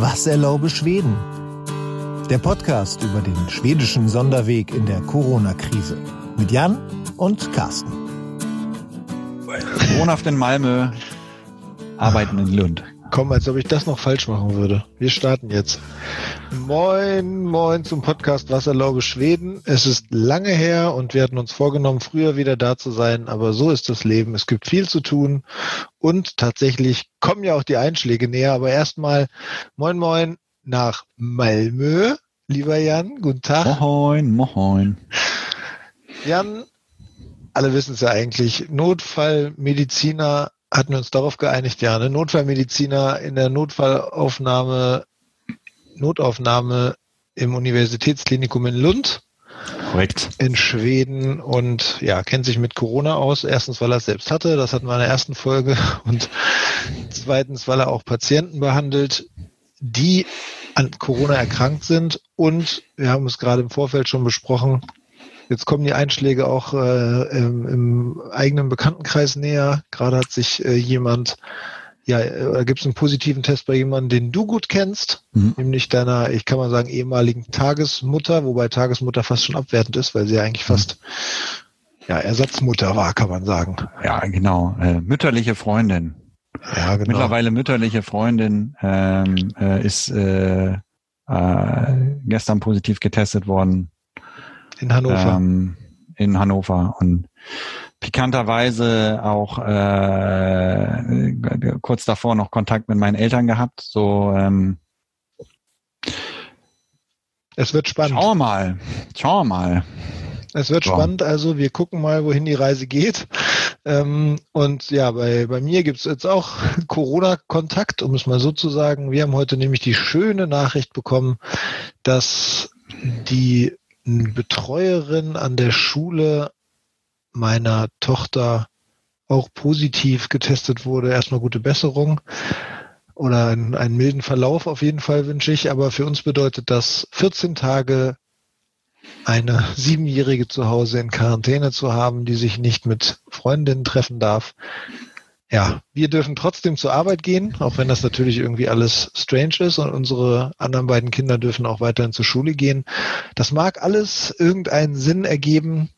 Was erlaube Schweden? Der Podcast über den schwedischen Sonderweg in der Corona-Krise. Mit Jan und Carsten. Wohnhaft in Malmö, arbeiten in Lund. Komm, als ob ich das noch falsch machen würde. Wir starten jetzt. Moin, moin zum Podcast Wasserlaube Schweden. Es ist lange her und wir hatten uns vorgenommen, früher wieder da zu sein, aber so ist das Leben. Es gibt viel zu tun und tatsächlich kommen ja auch die Einschläge näher. Aber erstmal moin, moin nach Malmö, lieber Jan. Guten Tag. Moin, moin. Jan, alle wissen es ja eigentlich, Notfallmediziner hatten wir uns darauf geeinigt, ja, eine Notfallmediziner in der Notfallaufnahme, Notaufnahme im Universitätsklinikum in Lund. Korrekt. In Schweden und ja, kennt sich mit Corona aus. Erstens, weil er es selbst hatte, das hatten wir in der ersten Folge. Und zweitens, weil er auch Patienten behandelt, die an Corona erkrankt sind. Und wir haben es gerade im Vorfeld schon besprochen, Jetzt kommen die Einschläge auch äh, im, im eigenen Bekanntenkreis näher. Gerade hat sich äh, jemand, ja, äh, gibt es einen positiven Test bei jemandem, den du gut kennst, mhm. nämlich deiner, ich kann mal sagen, ehemaligen Tagesmutter, wobei Tagesmutter fast schon abwertend ist, weil sie ja eigentlich mhm. fast ja, Ersatzmutter war, kann man sagen. Ja, genau. Äh, mütterliche Freundin. Ja, genau. Mittlerweile mütterliche Freundin ähm, äh, ist äh, äh, gestern positiv getestet worden in Hannover. Ähm, in Hannover und pikanterweise auch äh, kurz davor noch Kontakt mit meinen Eltern gehabt. So ähm, es wird spannend. Schau mal, schau mal. Es wird so. spannend, also wir gucken mal, wohin die Reise geht. Ähm, und ja, bei, bei mir gibt's jetzt auch Corona-Kontakt, um es mal so zu sagen. Wir haben heute nämlich die schöne Nachricht bekommen, dass die Betreuerin an der Schule meiner Tochter auch positiv getestet wurde. Erstmal gute Besserung oder einen, einen milden Verlauf auf jeden Fall wünsche ich. Aber für uns bedeutet das 14 Tage eine Siebenjährige zu Hause in Quarantäne zu haben, die sich nicht mit Freundinnen treffen darf. Ja, wir dürfen trotzdem zur Arbeit gehen, auch wenn das natürlich irgendwie alles strange ist und unsere anderen beiden Kinder dürfen auch weiterhin zur Schule gehen. Das mag alles irgendeinen Sinn ergeben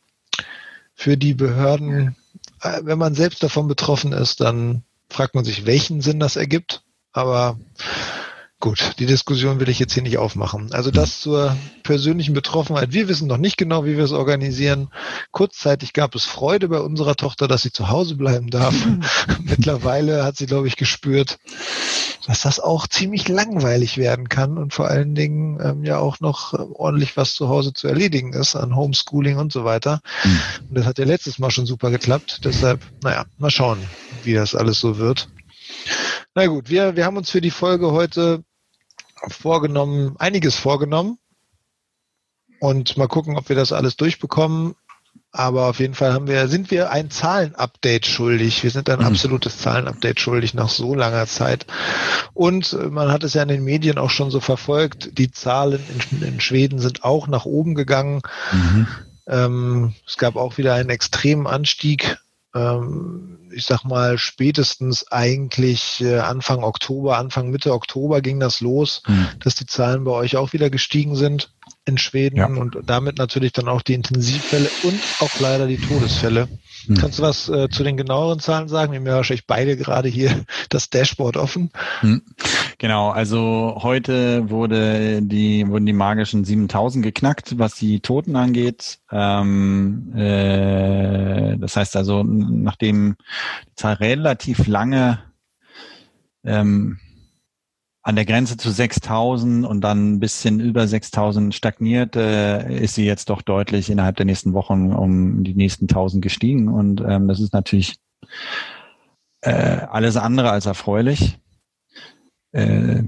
für die Behörden. Äh, wenn man selbst davon betroffen ist, dann fragt man sich, welchen Sinn das ergibt. Aber Gut, die Diskussion will ich jetzt hier nicht aufmachen. Also das zur persönlichen Betroffenheit. Wir wissen noch nicht genau, wie wir es organisieren. Kurzzeitig gab es Freude bei unserer Tochter, dass sie zu Hause bleiben darf. Mittlerweile hat sie, glaube ich, gespürt, dass das auch ziemlich langweilig werden kann und vor allen Dingen ähm, ja auch noch äh, ordentlich was zu Hause zu erledigen ist an Homeschooling und so weiter. Mhm. Und das hat ja letztes Mal schon super geklappt. Deshalb, naja, mal schauen, wie das alles so wird. Na gut, wir, wir haben uns für die Folge heute vorgenommen, einiges vorgenommen und mal gucken, ob wir das alles durchbekommen. Aber auf jeden Fall haben wir, sind wir ein Zahlenupdate schuldig. Wir sind ein mhm. absolutes Zahlenupdate schuldig nach so langer Zeit. Und man hat es ja in den Medien auch schon so verfolgt. Die Zahlen in, in Schweden sind auch nach oben gegangen. Mhm. Ähm, es gab auch wieder einen extremen Anstieg ich sag mal, spätestens eigentlich äh, Anfang Oktober, Anfang Mitte Oktober ging das los, mhm. dass die Zahlen bei euch auch wieder gestiegen sind in Schweden ja. und damit natürlich dann auch die Intensivfälle und auch leider die Todesfälle. Hm. Kannst du was äh, zu den genaueren Zahlen sagen? Wir haben ja wahrscheinlich beide gerade hier das Dashboard offen. Hm. Genau, also heute wurde die, wurden die magischen 7000 geknackt, was die Toten angeht. Ähm, äh, das heißt also, nachdem die Zahl relativ lange ähm, an der Grenze zu 6000 und dann ein bisschen über 6000 stagniert, äh, ist sie jetzt doch deutlich innerhalb der nächsten Wochen um die nächsten 1000 gestiegen. Und ähm, das ist natürlich äh, alles andere als erfreulich. Äh,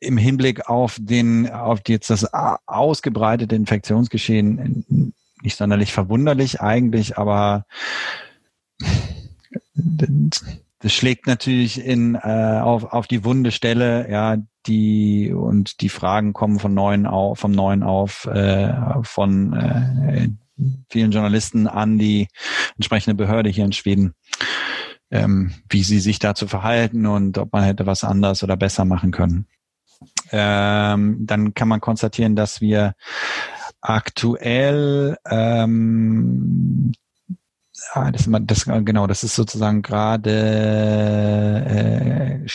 im Hinblick auf den, auf jetzt das ausgebreitete Infektionsgeschehen nicht sonderlich verwunderlich eigentlich, aber das schlägt natürlich in äh, auf, auf die wunde Stelle, ja, die und die Fragen kommen von neuen auf, vom neuen auf, äh, von äh, vielen Journalisten an die entsprechende Behörde hier in Schweden, ähm, wie sie sich dazu verhalten und ob man hätte was anders oder besser machen können. ähm, dann kann man konstatieren, dass wir aktuell ähm, ah, das, das, genau, das ist sozusagen gerade äh,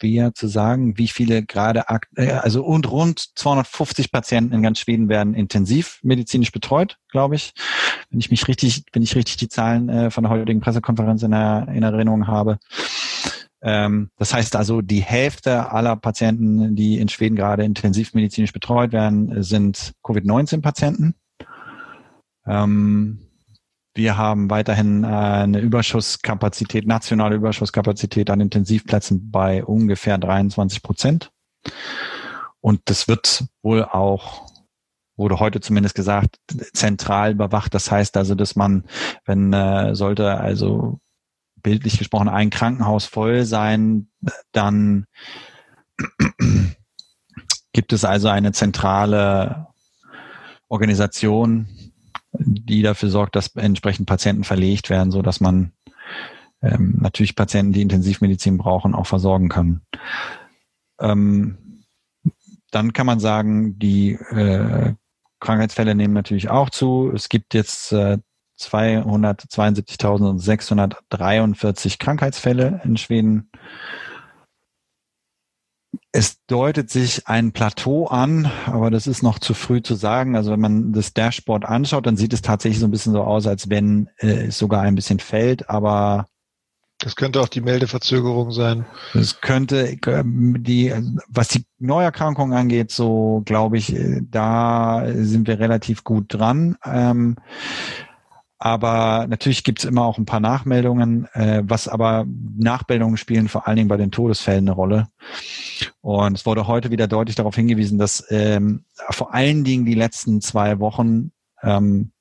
schwer zu sagen, wie viele gerade, äh, also und rund 250 Patienten in ganz Schweden werden intensiv medizinisch betreut, glaube ich, wenn ich mich richtig, wenn ich richtig die Zahlen äh, von der heutigen Pressekonferenz in, der, in Erinnerung habe. Ähm, das heißt also, die Hälfte aller Patienten, die in Schweden gerade intensivmedizinisch betreut werden, sind Covid-19-Patienten. Ähm, wir haben weiterhin äh, eine Überschusskapazität, nationale Überschusskapazität an Intensivplätzen bei ungefähr 23 Prozent. Und das wird wohl auch, wurde heute zumindest gesagt, zentral überwacht. Das heißt also, dass man, wenn äh, sollte also bildlich gesprochen ein Krankenhaus voll sein, dann gibt es also eine zentrale Organisation, die dafür sorgt, dass entsprechend Patienten verlegt werden, so dass man ähm, natürlich Patienten, die Intensivmedizin brauchen, auch versorgen kann. Ähm, dann kann man sagen, die äh, Krankheitsfälle nehmen natürlich auch zu. Es gibt jetzt äh, 272.643 Krankheitsfälle in Schweden. Es deutet sich ein Plateau an, aber das ist noch zu früh zu sagen. Also wenn man das Dashboard anschaut, dann sieht es tatsächlich so ein bisschen so aus, als wenn äh, es sogar ein bisschen fällt, aber das könnte auch die Meldeverzögerung sein. Das könnte die, was die Neuerkrankungen angeht, so glaube ich, äh, da sind wir relativ gut dran. Ähm, aber natürlich gibt es immer auch ein paar Nachmeldungen, äh, was aber Nachmeldungen spielen vor allen Dingen bei den Todesfällen eine Rolle. Und es wurde heute wieder deutlich darauf hingewiesen, dass ähm, vor allen Dingen die letzten zwei Wochen ähm,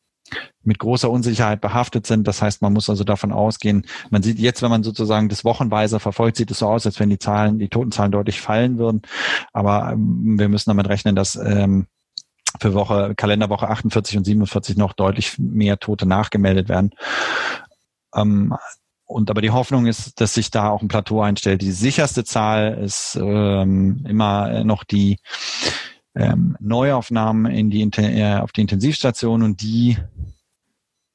mit großer Unsicherheit behaftet sind. Das heißt, man muss also davon ausgehen, man sieht jetzt, wenn man sozusagen das wochenweise verfolgt, sieht es so aus, als wenn die Zahlen, die Totenzahlen deutlich fallen würden. Aber ähm, wir müssen damit rechnen, dass ähm, für Woche, Kalenderwoche 48 und 47 noch deutlich mehr Tote nachgemeldet werden. Ähm, und aber die Hoffnung ist, dass sich da auch ein Plateau einstellt. Die sicherste Zahl ist ähm, immer noch die ähm, Neuaufnahmen in die, äh, auf die Intensivstation und die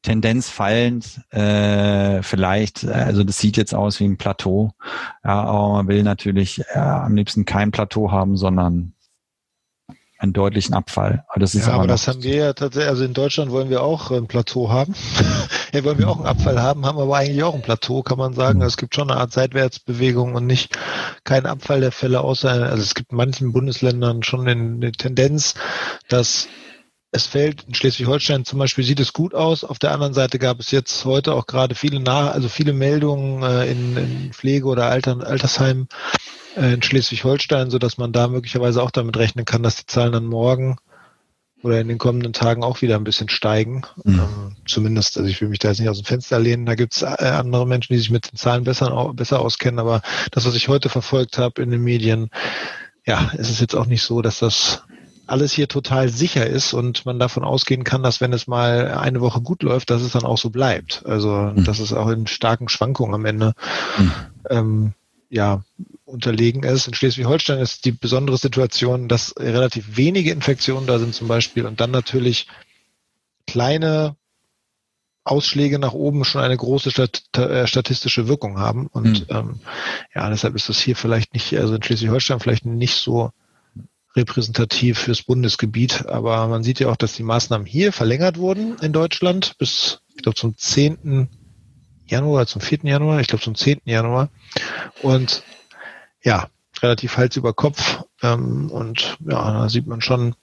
Tendenz fallend, äh, vielleicht, also das sieht jetzt aus wie ein Plateau, ja, aber man will natürlich äh, am liebsten kein Plateau haben, sondern einen deutlichen Abfall. Aber das ist ja, aber das haben wir ja tatsächlich, also in Deutschland wollen wir auch ein Plateau haben. ja, wollen wir auch einen Abfall haben, haben aber eigentlich auch ein Plateau, kann man sagen. Mhm. Es gibt schon eine Art Seitwärtsbewegung und nicht kein Abfall der Fälle, außer, also es gibt in manchen Bundesländern schon eine Tendenz, dass es fällt in Schleswig-Holstein zum Beispiel sieht es gut aus. Auf der anderen Seite gab es jetzt heute auch gerade viele nach, also viele Meldungen äh, in, in Pflege oder Alter, Altersheimen äh, in Schleswig-Holstein, so dass man da möglicherweise auch damit rechnen kann, dass die Zahlen dann morgen oder in den kommenden Tagen auch wieder ein bisschen steigen. Mhm. Ähm, zumindest, also ich will mich da jetzt nicht aus dem Fenster lehnen, da gibt es äh, andere Menschen, die sich mit den Zahlen besser, besser auskennen, aber das, was ich heute verfolgt habe in den Medien, ja, es ist jetzt auch nicht so, dass das alles hier total sicher ist und man davon ausgehen kann, dass wenn es mal eine Woche gut läuft, dass es dann auch so bleibt. Also mhm. dass es auch in starken Schwankungen am Ende mhm. ähm, ja unterlegen ist. In Schleswig-Holstein ist die besondere Situation, dass relativ wenige Infektionen da sind zum Beispiel und dann natürlich kleine Ausschläge nach oben schon eine große Stat äh, statistische Wirkung haben. Und mhm. ähm, ja, deshalb ist das hier vielleicht nicht, also in Schleswig-Holstein vielleicht nicht so repräsentativ fürs Bundesgebiet. Aber man sieht ja auch, dass die Maßnahmen hier verlängert wurden in Deutschland bis, ich glaube, zum 10. Januar, zum 4. Januar, ich glaube zum 10. Januar. Und ja, relativ Hals über Kopf. Ähm, und ja, da sieht man schon,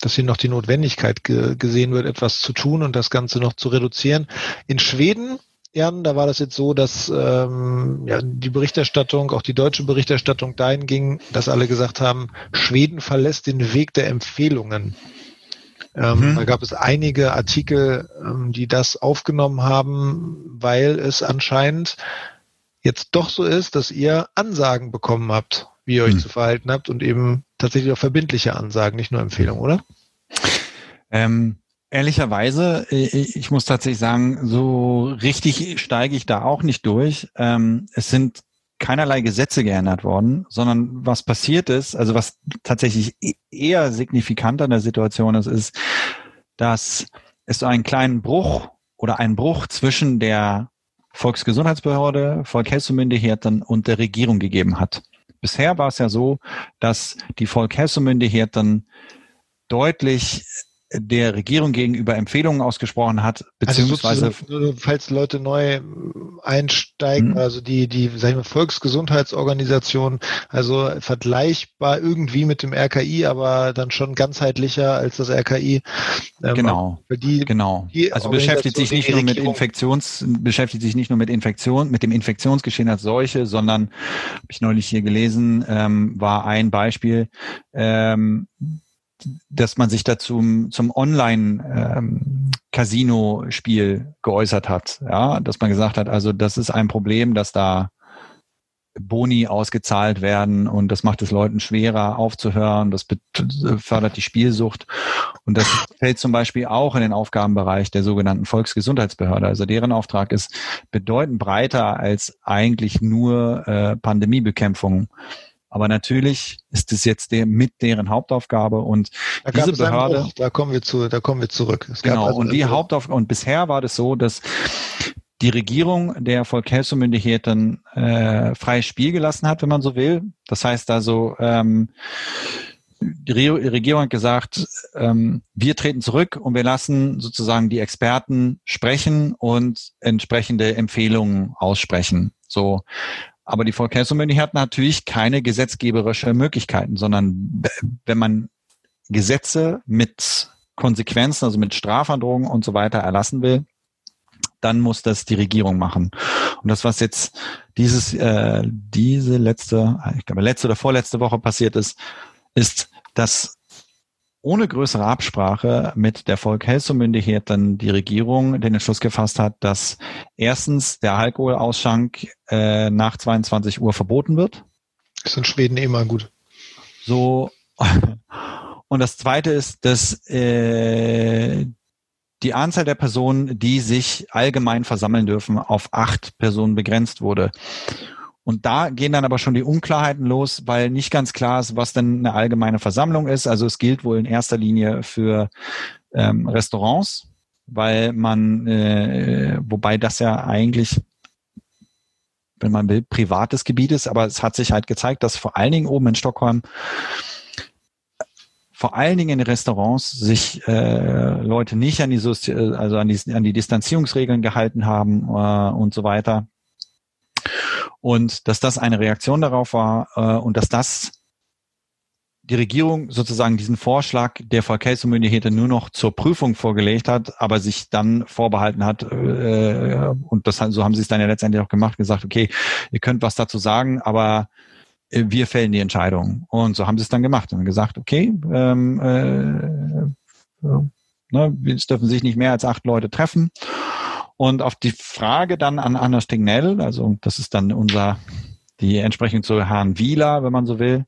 dass hier noch die Notwendigkeit ge gesehen wird, etwas zu tun und das Ganze noch zu reduzieren. In Schweden, Jan, da war das jetzt so, dass ähm, ja, die Berichterstattung, auch die deutsche Berichterstattung dahin ging, dass alle gesagt haben, Schweden verlässt den Weg der Empfehlungen. Ähm, mhm. Da gab es einige Artikel, ähm, die das aufgenommen haben, weil es anscheinend jetzt doch so ist, dass ihr Ansagen bekommen habt, wie ihr euch hm. zu verhalten habt und eben tatsächlich auch verbindliche Ansagen, nicht nur Empfehlungen, oder? Ähm, ehrlicherweise, ich muss tatsächlich sagen, so richtig steige ich da auch nicht durch. Ähm, es sind keinerlei Gesetze geändert worden, sondern was passiert ist, also was tatsächlich e-, eher signifikant an der Situation ist, ist, dass es so einen kleinen Bruch oder einen Bruch zwischen der Volksgesundheitsbehörde, Volkshelsemyndigheten und der Regierung gegeben hat. Bisher war es ja so, dass die Volkshelsemyndigheten deutlich der Regierung gegenüber Empfehlungen ausgesprochen hat, also beziehungsweise also falls Leute neu einsteigen, mhm. also die die sag ich mal, Volksgesundheitsorganisation, also vergleichbar irgendwie mit dem RKI, aber dann schon ganzheitlicher als das RKI. Ähm, genau. Die, genau. Die also beschäftigt sich nicht nur mit Infektions, beschäftigt sich nicht nur mit Infektion, mit dem Infektionsgeschehen als solche, sondern habe ich neulich hier gelesen, ähm, war ein Beispiel. Ähm, dass man sich dazu zum Online-Casino-Spiel ähm, geäußert hat. Ja, dass man gesagt hat, also das ist ein Problem, dass da Boni ausgezahlt werden und das macht es Leuten schwerer aufzuhören, das fördert die Spielsucht und das fällt zum Beispiel auch in den Aufgabenbereich der sogenannten Volksgesundheitsbehörde. Also deren Auftrag ist bedeutend breiter als eigentlich nur äh, Pandemiebekämpfung aber natürlich ist es jetzt der, mit deren Hauptaufgabe und da diese Behörde. Bruch, da kommen wir zu, da kommen wir zurück. Es genau. Also und die Hauptaufgabe, und bisher war das so, dass die Regierung der Volkshelsemyndigheten äh, freies Spiel gelassen hat, wenn man so will. Das heißt also, ähm, die Regierung hat gesagt, ähm, wir treten zurück und wir lassen sozusagen die Experten sprechen und entsprechende Empfehlungen aussprechen. So. Aber die Volkshelfermünde hat natürlich keine gesetzgeberische Möglichkeiten, sondern wenn man Gesetze mit Konsequenzen, also mit Strafandrohungen und so weiter erlassen will, dann muss das die Regierung machen. Und das, was jetzt dieses, äh, diese letzte, ich glaube letzte oder vorletzte Woche passiert ist, ist, dass ohne größere Absprache mit der Volk Helsumyndigkeit dann die Regierung den Entschluss gefasst hat, dass erstens der Alkoholausschank äh, nach 22 Uhr verboten wird. Das ist in Schweden immer gut. So und das zweite ist, dass äh, die Anzahl der Personen, die sich allgemein versammeln dürfen, auf acht Personen begrenzt wurde. Und da gehen dann aber schon die Unklarheiten los, weil nicht ganz klar ist, was denn eine allgemeine Versammlung ist. Also es gilt wohl in erster Linie für ähm, Restaurants, weil man, äh, wobei das ja eigentlich, wenn man will, privates Gebiet ist, aber es hat sich halt gezeigt, dass vor allen Dingen oben in Stockholm vor allen Dingen in Restaurants sich äh, Leute nicht an die, also an die, an die Distanzierungsregeln gehalten haben äh, und so weiter und dass das eine Reaktion darauf war äh, und dass das die Regierung sozusagen diesen Vorschlag der Verkehrsmyndigkeit nur noch zur Prüfung vorgelegt hat, aber sich dann vorbehalten hat, äh, und das so haben sie es dann ja letztendlich auch gemacht, gesagt, okay, ihr könnt was dazu sagen, aber äh, wir fällen die Entscheidung. Und so haben sie es dann gemacht und gesagt, okay, ähm, äh, ne, es dürfen sich nicht mehr als acht Leute treffen. Und auf die Frage dann an Anna Stignell, also das ist dann unser, die entsprechend zu Herrn Wieler, wenn man so will,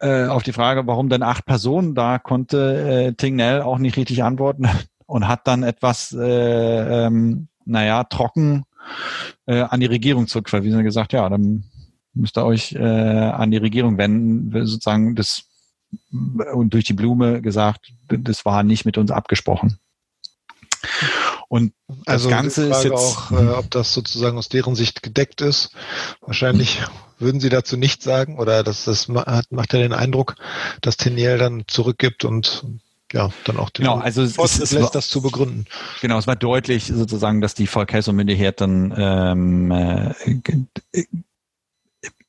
äh, auf die Frage, warum denn acht Personen, da konnte äh, Tignell auch nicht richtig antworten und hat dann etwas, äh, ähm, naja, trocken äh, an die Regierung zurückverwiesen und gesagt, ja, dann müsst ihr euch äh, an die Regierung wenden, sozusagen das und durch die Blume gesagt, das war nicht mit uns abgesprochen. Und das also Ganze ist jetzt auch, äh, ob das sozusagen aus deren Sicht gedeckt ist. Wahrscheinlich würden Sie dazu nichts sagen oder das, das macht, ja den Eindruck, dass Teniel dann zurückgibt und ja, dann auch den genau, also es, es, es lässt, war, das zu begründen. Genau, es war deutlich sozusagen, dass die Volkshelfermyndigkeit dann ähm, äh,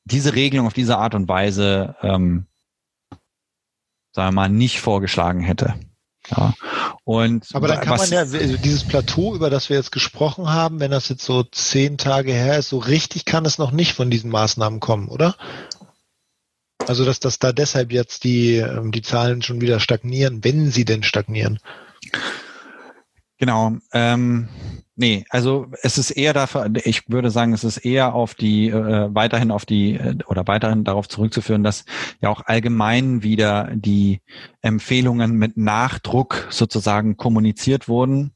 diese Regelung auf diese Art und Weise, ähm, sagen wir mal, nicht vorgeschlagen hätte. Ja. Und Aber dann kann man ja also dieses Plateau, über das wir jetzt gesprochen haben, wenn das jetzt so zehn Tage her ist, so richtig kann es noch nicht von diesen Maßnahmen kommen, oder? Also dass, dass da deshalb jetzt die, ähm, die Zahlen schon wieder stagnieren, wenn sie denn stagnieren. Genau. Ähm, Nee, also es ist eher dafür, ich würde sagen, es ist eher auf die, äh, weiterhin auf die, äh, oder weiterhin darauf zurückzuführen, dass ja auch allgemein wieder die Empfehlungen mit Nachdruck sozusagen kommuniziert wurden.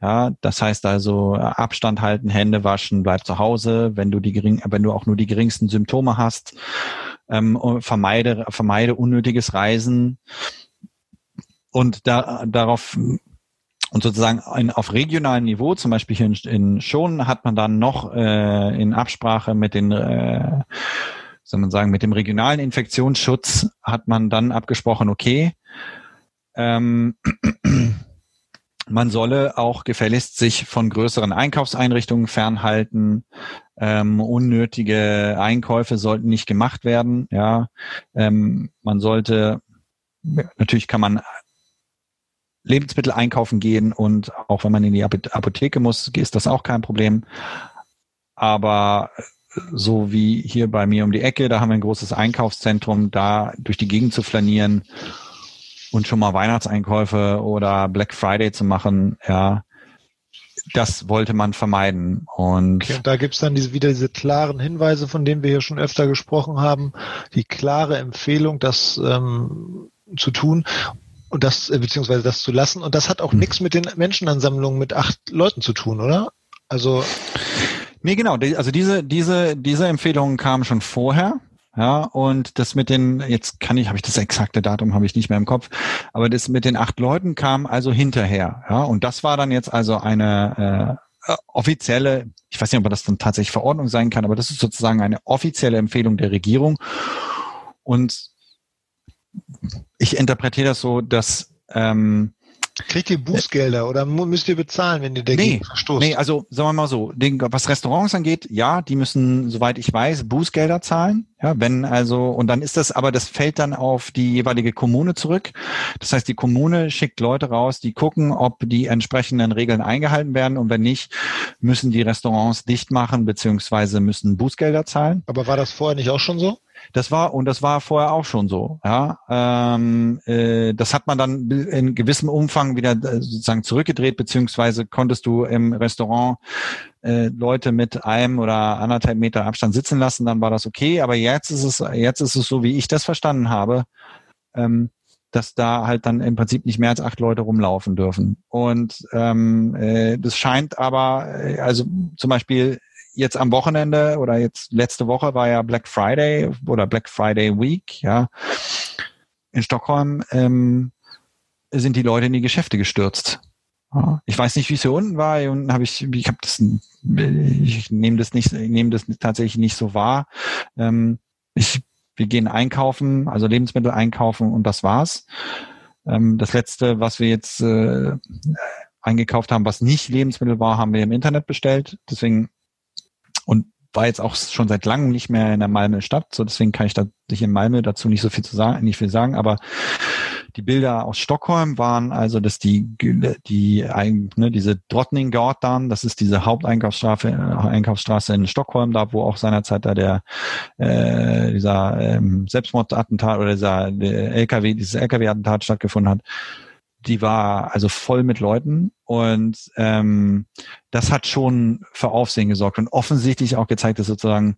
Ja, das heißt also Abstand halten, Hände waschen, bleib zu Hause, wenn du die gering, wenn du auch nur die geringsten Symptome hast, ähm, vermeide, vermeide unnötiges Reisen. Und da, darauf und sozusagen in, auf regionalem Niveau, zum Beispiel hier in, in Schonen, hat man dann noch äh, in Absprache mit den, äh, soll man sagen, mit dem regionalen Infektionsschutz hat man dann abgesprochen, okay, ähm, man solle auch gefälligst sich von größeren Einkaufseinrichtungen fernhalten. Ähm, unnötige Einkäufe sollten nicht gemacht werden. Ja, ähm, man sollte natürlich kann man Lebensmittel einkaufen gehen und auch wenn man in die Apotheke muss, ist das auch kein Problem. Aber so wie hier bei mir um die Ecke, da haben wir ein großes Einkaufszentrum, da durch die Gegend zu flanieren und schon mal Weihnachtseinkäufe oder Black Friday zu machen, ja, das wollte man vermeiden. Und, okay, und da gibt's dann diese, wieder diese klaren Hinweise, von denen wir hier schon öfter gesprochen haben, die klare Empfehlung, das ähm, zu tun und das, äh, beziehungsweise das zu lassen. Und das hat auch hm. nichts mit den Menschenansammlungen mit acht Leuten zu tun, oder? Also. Nee, genau. Also diese, diese, diese Empfehlungen kamen schon vorher. Ja, und das mit den, jetzt kann ich, habe ich das exakte Datum, habe ich nicht mehr im Kopf, aber das mit den acht Leuten kam also hinterher. Ja, und das war dann jetzt also eine äh, offizielle, ich weiß nicht, ob das dann tatsächlich Verordnung sein kann, aber das ist sozusagen eine offizielle Empfehlung der Regierung. Und ich interpretiere das so, dass ähm, Kriegt ihr Bußgelder oder müsst ihr bezahlen, wenn ihr dagegen nee, verstoßt? Nee, also sagen wir mal so, den, was Restaurants angeht, ja, die müssen, soweit ich weiß, Bußgelder zahlen. Ja, wenn also, und dann ist das, aber das fällt dann auf die jeweilige Kommune zurück. Das heißt, die Kommune schickt Leute raus, die gucken, ob die entsprechenden Regeln eingehalten werden und wenn nicht, müssen die Restaurants dicht machen, beziehungsweise müssen Bußgelder zahlen. Aber war das vorher nicht auch schon so? Das war und das war vorher auch schon so. Ja, ähm, äh, das hat man dann in gewissem Umfang wieder äh, sozusagen zurückgedreht, beziehungsweise konntest du im Restaurant äh, Leute mit einem oder anderthalb Meter Abstand sitzen lassen, dann war das okay. Aber jetzt ist es jetzt ist es so, wie ich das verstanden habe. Ähm, dass da halt dann im Prinzip nicht mehr als acht Leute rumlaufen dürfen. Und ähm, äh, das scheint aber, äh, also zum Beispiel jetzt am Wochenende oder jetzt letzte Woche war ja Black Friday oder Black Friday Week, ja. In Stockholm ähm, sind die Leute in die Geschäfte gestürzt. Ich weiß nicht, wie es hier unten war. Hier unten habe ich, ich habe das, ich nehme das nicht, ich nehme das tatsächlich nicht so wahr. Ähm, ich, wir gehen einkaufen, also Lebensmittel einkaufen und das war's. Ähm, das letzte, was wir jetzt äh, eingekauft haben, was nicht Lebensmittel war, haben wir im Internet bestellt. Deswegen und war jetzt auch schon seit langem nicht mehr in der Malmö Stadt, so deswegen kann ich da sich in Malmö dazu nicht so viel zu sagen, nicht viel sagen, aber die Bilder aus Stockholm waren also, dass die die ne, diese Drottninggatan, das ist diese Haupteinkaufsstraße Einkaufsstraße in Stockholm, da wo auch seinerzeit da der äh, dieser ähm, Selbstmordattentat oder dieser LKW dieses LKW-Attentat stattgefunden hat die war also voll mit Leuten und ähm, das hat schon für Aufsehen gesorgt und offensichtlich auch gezeigt, dass sozusagen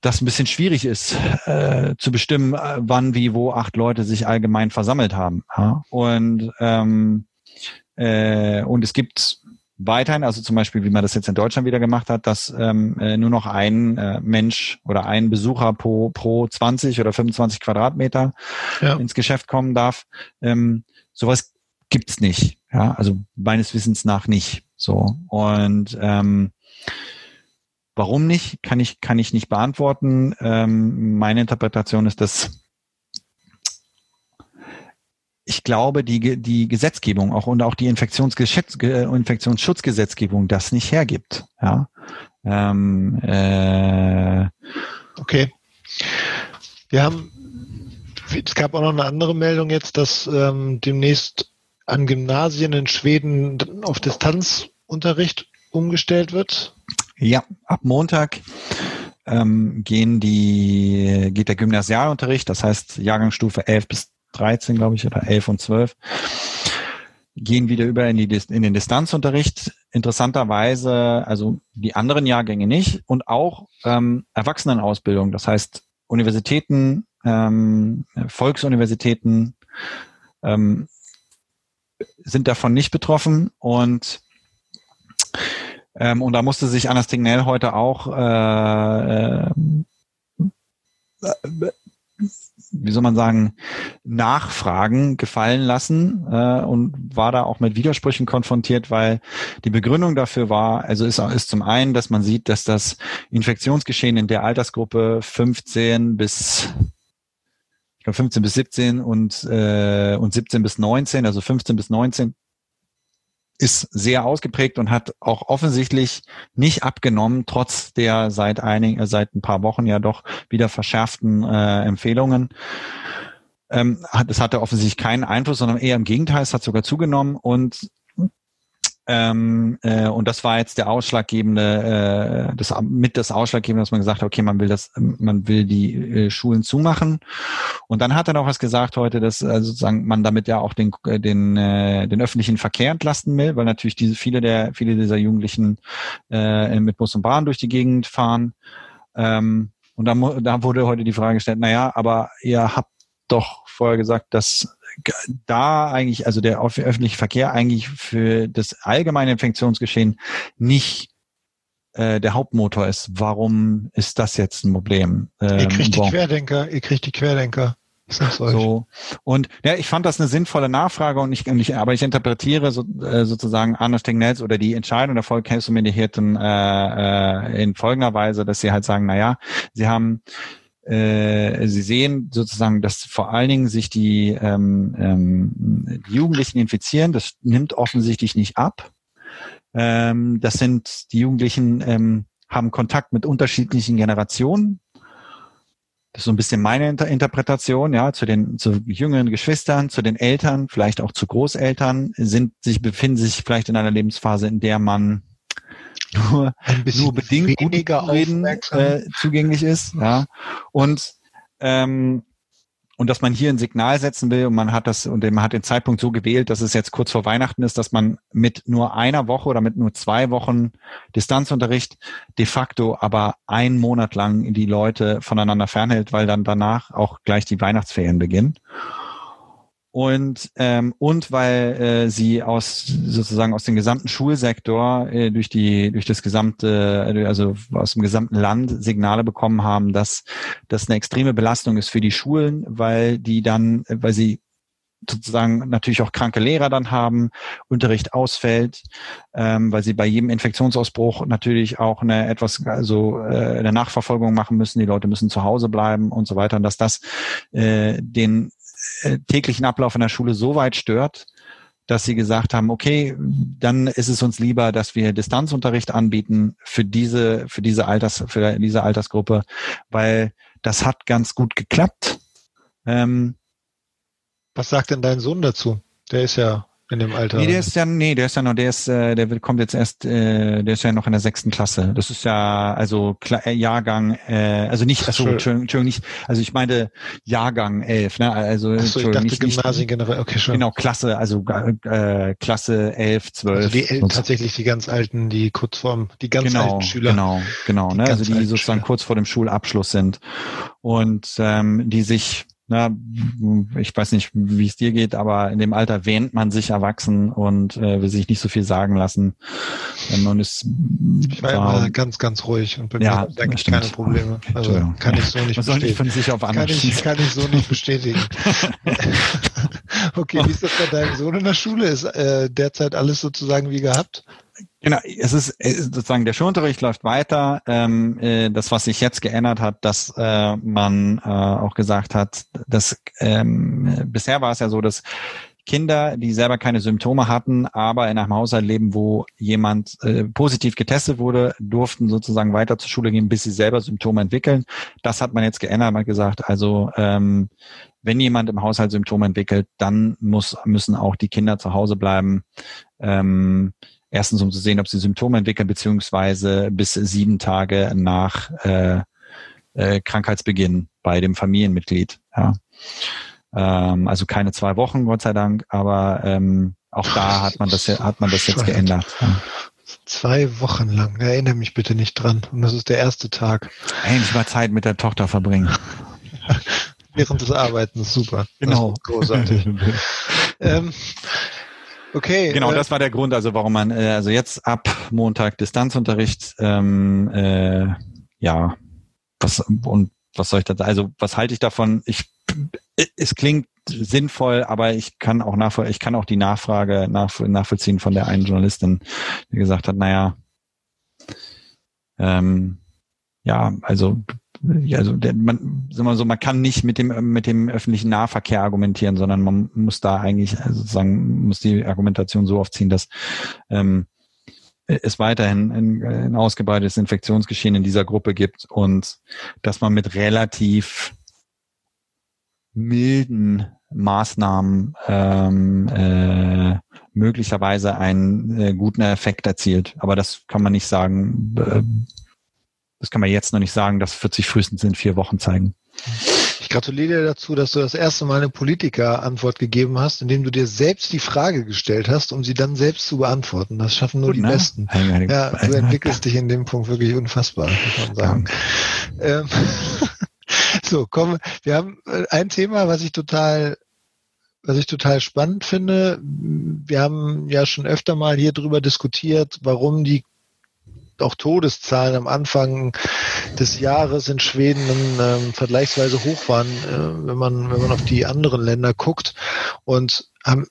das ein bisschen schwierig ist, äh, zu bestimmen, äh, wann, wie, wo acht Leute sich allgemein versammelt haben. Ja? Und, ähm, äh, und es gibt weiterhin, also zum Beispiel, wie man das jetzt in Deutschland wieder gemacht hat, dass ähm, äh, nur noch ein äh, Mensch oder ein Besucher pro, pro 20 oder 25 Quadratmeter ja. ins Geschäft kommen darf. Ähm, sowas gibt's nicht. Ja, also meines Wissens nach nicht. So und ähm, warum nicht, kann ich kann ich nicht beantworten. Ähm, meine Interpretation ist, dass ich glaube, die, die Gesetzgebung auch und auch die Infektionsschutzgesetzgebung das nicht hergibt. Ja. Ähm, äh, okay. Wir haben, es gab auch noch eine andere Meldung jetzt, dass ähm, demnächst an Gymnasien in Schweden auf Distanzunterricht umgestellt wird. Ja, ab Montag ähm, gehen die, geht der Gymnasialunterricht, das heißt Jahrgangsstufe 11 bis 13, glaube ich, oder 11 und 12, gehen wieder über in, die, in den Distanzunterricht. Interessanterweise, also die anderen Jahrgänge nicht und auch ähm, Erwachsenenausbildung, das heißt Universitäten, ähm, Volksuniversitäten ähm, sind davon nicht betroffen und ähm, und da musste sich Anna Stignell heute auch äh, äh, wie soll man sagen, Nachfragen gefallen lassen äh, und war da auch mit Widersprüchen konfrontiert, weil die Begründung dafür war, also ist, ist zum einen, dass man sieht, dass das Infektionsgeschehen in der Altersgruppe 15 bis ich glaube 15 bis 17 und, äh, und 17 bis 19, also 15 bis 19 ist sehr ausgeprägt und hat auch offensichtlich nicht abgenommen, trotz der seit einigen, seit ein paar Wochen ja doch wieder verschärften äh, Empfehlungen. Ähm, hat, es hatte offensichtlich keinen Einfluss, sondern eher im Gegenteil, es hat sogar zugenommen und ähm, äh, und das war jetzt der ausschlaggebende, äh, das mit das ausschlaggebende, dass man gesagt hat, okay, man will das, man will die äh, Schulen zumachen. Und dann hat er noch was gesagt heute, dass also sozusagen man damit ja auch den den äh, den öffentlichen Verkehr entlasten will, weil natürlich diese viele der viele dieser Jugendlichen äh, mit Bus und Bahn durch die Gegend fahren. Ähm, und da, da wurde heute die Frage gestellt, na ja, aber ihr habt doch vorher gesagt, dass da eigentlich, also der öffentliche Verkehr eigentlich für das allgemeine Infektionsgeschehen nicht äh, der Hauptmotor ist. Warum ist das jetzt ein Problem? Ähm, ihr kriegt die Querdenker, ihr kriegt die Querdenker. So und ja, ich fand das eine sinnvolle Nachfrage und ich, und ich aber ich interpretiere so, äh, sozusagen Arno Stegnells oder die Entscheidung der Volkshumanitierten äh, äh, in folgender Weise, dass sie halt sagen, na ja, sie haben äh, Sie sehen sozusagen, dass vor allen Dingen sich die, ähm, ähm, die Jugendlichen infizieren. Das nimmt offensichtlich nicht ab. Ähm, das sind die Jugendlichen ähm, haben Kontakt mit unterschiedlichen Generationen. Das ist so ein bisschen meine Inter Interpretation, ja, zu den zu jüngeren Geschwistern, zu den Eltern, vielleicht auch zu Großeltern, sind sich befinden sich vielleicht in einer Lebensphase, in der man nur, nur bedingt gut reden äh, zugänglich ist. Ja. Und ähm, und dass man hier ein Signal setzen will und man hat das und man hat den Zeitpunkt so gewählt, dass es jetzt kurz vor Weihnachten ist, dass man mit nur einer Woche oder mit nur zwei Wochen Distanzunterricht de facto aber einen Monat lang die Leute voneinander fernhält, weil dann danach auch gleich die Weihnachtsferien beginnen und ähm, und weil äh, sie aus sozusagen aus dem gesamten Schulsektor äh, durch die durch das gesamte also aus dem gesamten Land Signale bekommen haben, dass das eine extreme Belastung ist für die Schulen, weil die dann weil sie sozusagen natürlich auch kranke Lehrer dann haben, Unterricht ausfällt, ähm, weil sie bei jedem Infektionsausbruch natürlich auch eine etwas also äh, eine Nachverfolgung machen müssen. Die Leute müssen zu Hause bleiben und so weiter und dass das äh, den täglichen Ablauf in der Schule so weit stört, dass sie gesagt haben, okay, dann ist es uns lieber, dass wir Distanzunterricht anbieten für diese, für diese Alters, für diese Altersgruppe, weil das hat ganz gut geklappt. Ähm, Was sagt denn dein Sohn dazu? Der ist ja in dem Alter. Nee, der ist ja, nee, der ist ja noch, der ist, äh, der kommt jetzt erst, äh, der ist ja noch in der sechsten Klasse. Das ist ja, also Kla äh, Jahrgang, äh, also nicht, achso, Entschuldigung, Entschuldigung, nicht, also ich meine Jahrgang elf, ne? Also Achso, ich dachte nicht, Gymnasien generell, okay, schon. Genau, Klasse, also äh, Klasse elf, zwölf. Also die Eltern tatsächlich die ganz alten, die kurz vorm, die ganz genau, alten Schüler. Genau, genau, ne? Also die sozusagen Schüler. kurz vor dem Schulabschluss sind und ähm, die sich na, ich weiß nicht, wie es dir geht, aber in dem Alter wähnt man sich erwachsen und äh, will sich nicht so viel sagen lassen. Ähm, und ist, ich war immer äh, ganz, ganz ruhig und bin ja, mir eigentlich keine Probleme. Also kann ich so nicht man soll nicht bestätigen. von sich auf andere Kann ich, kann ich so nicht bestätigen. okay, wie ist das bei deinem Sohn in der Schule? Ist äh, derzeit alles sozusagen wie gehabt? Genau, es ist, ist sozusagen der Schulunterricht läuft weiter. Ähm, äh, das, was sich jetzt geändert hat, dass äh, man äh, auch gesagt hat, dass ähm, bisher war es ja so, dass Kinder, die selber keine Symptome hatten, aber in einem Haushalt leben, wo jemand äh, positiv getestet wurde, durften sozusagen weiter zur Schule gehen, bis sie selber Symptome entwickeln. Das hat man jetzt geändert. Man hat gesagt, also ähm, wenn jemand im Haushalt Symptome entwickelt, dann muss, müssen auch die Kinder zu Hause bleiben. Ähm, erstens, um zu sehen, ob sie Symptome entwickeln, beziehungsweise bis sieben Tage nach äh, äh, Krankheitsbeginn bei dem Familienmitglied. Ja. Ähm, also keine zwei Wochen, Gott sei Dank, aber ähm, auch da hat man das, hat man das jetzt geändert. Zwei Wochen lang. Erinnere mich bitte nicht dran. Und das ist der erste Tag. Endlich mal Zeit mit der Tochter verbringen. Während des Arbeitens, super. Genau. großartig. ähm, okay. Genau, äh, das war der Grund, also warum man, äh, also jetzt ab Montag Distanzunterricht, ähm, äh, ja, was und was soll ich da, also was halte ich davon? Ich, es klingt sinnvoll, aber ich kann auch nachvoll, ich kann auch die Nachfrage nach, nachvollziehen von der einen Journalistin, die gesagt hat, naja, ähm, ja, also also der, man, sagen wir so, man kann nicht mit dem mit dem öffentlichen Nahverkehr argumentieren, sondern man muss da eigentlich also sozusagen muss die Argumentation so aufziehen, dass ähm, es weiterhin ein, ein ausgebreitetes Infektionsgeschehen in dieser Gruppe gibt und dass man mit relativ milden Maßnahmen ähm, äh, möglicherweise einen äh, guten Effekt erzielt. Aber das kann man nicht sagen. Äh, das kann man jetzt noch nicht sagen. Das wird sich frühestens in vier Wochen zeigen. Ich gratuliere dir dazu, dass du das erste Mal eine Politiker-Antwort gegeben hast, indem du dir selbst die Frage gestellt hast, um sie dann selbst zu beantworten. Das schaffen nur Gut, die ne? Besten. Ja, du entwickelst dich in dem Punkt wirklich unfassbar, muss man sagen. Ähm, so, komm, wir haben äh, ein Thema, was ich total was ich total spannend finde. Wir haben ja schon öfter mal hier drüber diskutiert, warum die auch Todeszahlen am Anfang des Jahres in Schweden ähm, vergleichsweise hoch waren, äh, wenn man wenn man auf die anderen Länder guckt. Und haben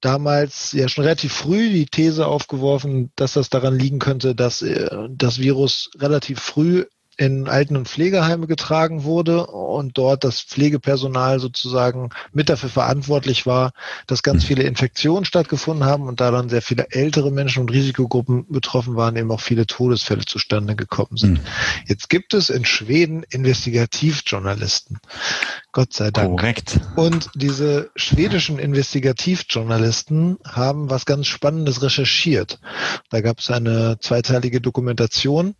damals ja schon relativ früh die These aufgeworfen, dass das daran liegen könnte, dass äh, das Virus relativ früh in Alten- und Pflegeheime getragen wurde und dort das Pflegepersonal sozusagen mit dafür verantwortlich war, dass ganz mhm. viele Infektionen stattgefunden haben und da dann sehr viele ältere Menschen und Risikogruppen betroffen waren, eben auch viele Todesfälle zustande gekommen sind. Mhm. Jetzt gibt es in Schweden Investigativjournalisten. Gott sei Dank. Korrekt. Und diese schwedischen Investigativjournalisten haben was ganz Spannendes recherchiert. Da gab es eine zweiteilige Dokumentation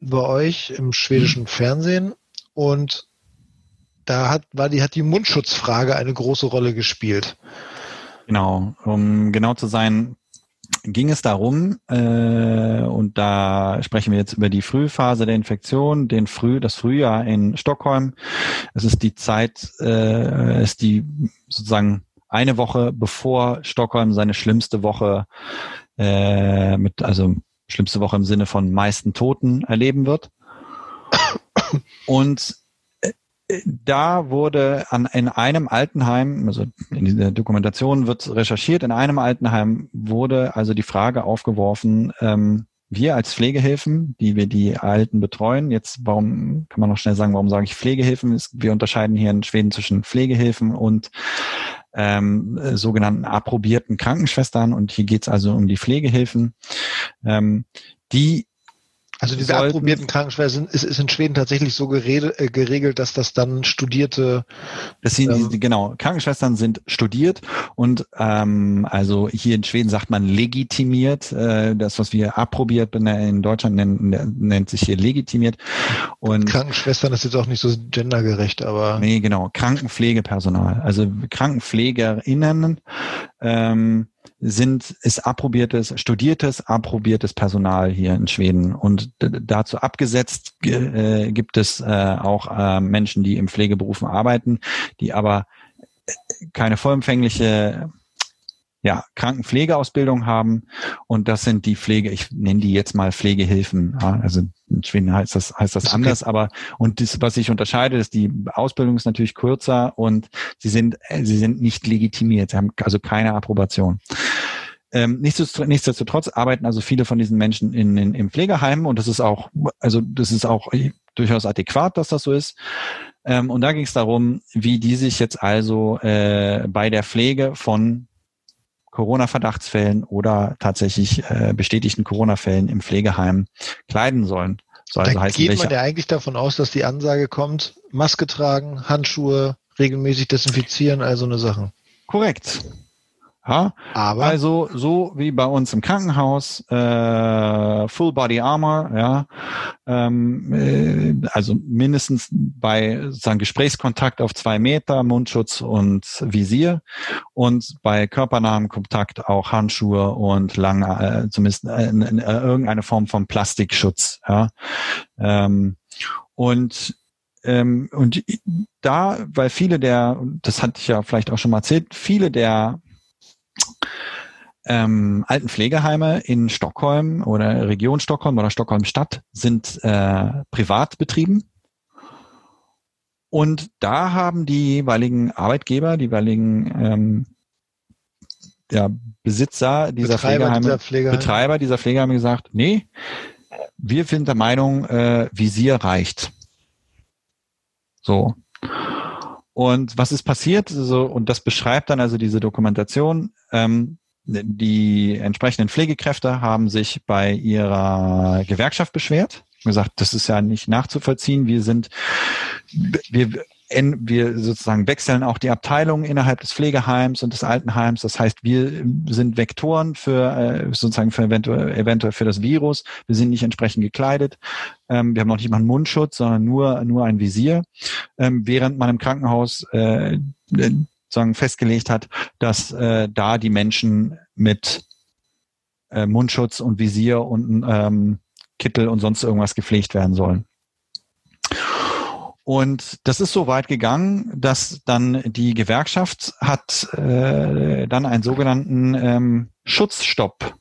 bei euch im schwedischen Fernsehen und da hat, war die, hat die Mundschutzfrage eine große Rolle gespielt. Genau, um genau zu sein, ging es darum, äh, und da sprechen wir jetzt über die Frühphase der Infektion, den Früh, das Frühjahr in Stockholm. Es ist die Zeit, äh, ist die sozusagen eine Woche bevor Stockholm seine schlimmste Woche äh, mit, also schlimmste Woche im Sinne von meisten Toten erleben wird. Und äh, da wurde an, in einem Altenheim, also in dieser Dokumentation wird recherchiert, in einem Altenheim wurde also die Frage aufgeworfen, ähm, wir als Pflegehilfen, die wir die Alten betreuen, jetzt warum kann man noch schnell sagen, warum sage ich Pflegehilfen? Wir unterscheiden hier in Schweden zwischen Pflegehilfen und ähm, sogenannten approbierten Krankenschwestern. Und hier geht es also um die Pflegehilfen, ähm, die also diese sollten, approbierten Krankenschwestern ist, ist in Schweden tatsächlich so geregelt, äh, geregelt dass das dann studierte. Das sind, ähm, genau, Krankenschwestern sind studiert und ähm, also hier in Schweden sagt man legitimiert. Äh, das, was wir approbiert in Deutschland nennen, nennt sich hier legitimiert. Und Krankenschwestern ist jetzt auch nicht so gendergerecht, aber. Nee, genau. Krankenpflegepersonal. Also KrankenpflegerInnen ähm, sind, ist approbiertes, studiertes, approbiertes Personal hier in Schweden. Und dazu abgesetzt äh, gibt es äh, auch äh, Menschen, die im Pflegeberufen arbeiten, die aber keine vollumfängliche ja, Krankenpflegeausbildung haben und das sind die Pflege, ich nenne die jetzt mal Pflegehilfen. Also in Schweden heißt das, heißt das anders, aber und das, was sich unterscheidet, ist, die Ausbildung ist natürlich kürzer und sie sind, sie sind nicht legitimiert, sie haben also keine Approbation. Ähm, nichtsdestotrotz arbeiten also viele von diesen Menschen in, in, im Pflegeheim und das ist auch, also das ist auch durchaus adäquat, dass das so ist. Ähm, und da ging es darum, wie die sich jetzt also äh, bei der Pflege von Corona-Verdachtsfällen oder tatsächlich äh, bestätigten Corona-Fällen im Pflegeheim kleiden sollen. So, also da heißt, geht man ja eigentlich davon aus, dass die Ansage kommt, Maske tragen, Handschuhe, regelmäßig desinfizieren, also eine Sache. Korrekt. Ja? Aber also so wie bei uns im Krankenhaus, äh, Full Body Armor, ja, ähm, äh, also mindestens bei sozusagen Gesprächskontakt auf zwei Meter, Mundschutz und Visier und bei körpernahem Kontakt auch Handschuhe und lang, äh, zumindest äh, äh, irgendeine Form von Plastikschutz. Ja. Ähm, und ähm, und da, weil viele der, das hatte ich ja vielleicht auch schon mal erzählt, viele der ähm, alten Pflegeheime in Stockholm oder Region Stockholm oder Stockholm Stadt sind äh, privat betrieben. Und da haben die jeweiligen Arbeitgeber, die jeweiligen ähm, ja, Besitzer dieser Betreiber Pflegeheime, dieser Pflegeheime, Betreiber dieser Pflegeheime gesagt, nee, wir sind der Meinung, äh, Visier reicht. So. Und was ist passiert? So, und das beschreibt dann also diese Dokumentation. Ähm, die entsprechenden Pflegekräfte haben sich bei ihrer Gewerkschaft beschwert und gesagt, das ist ja nicht nachzuvollziehen. Wir sind, wir, wir sozusagen wechseln auch die Abteilungen innerhalb des Pflegeheims und des Altenheims. Das heißt, wir sind Vektoren für äh, sozusagen für eventuell, eventuell für das Virus. Wir sind nicht entsprechend gekleidet. Ähm, wir haben noch nicht mal einen Mundschutz, sondern nur nur ein Visier. Ähm, während man im Krankenhaus äh, sozusagen festgelegt hat, dass äh, da die Menschen mit äh, Mundschutz und Visier und ähm, Kittel und sonst irgendwas gepflegt werden sollen. Und das ist so weit gegangen, dass dann die Gewerkschaft hat äh, dann einen sogenannten ähm, Schutzstopp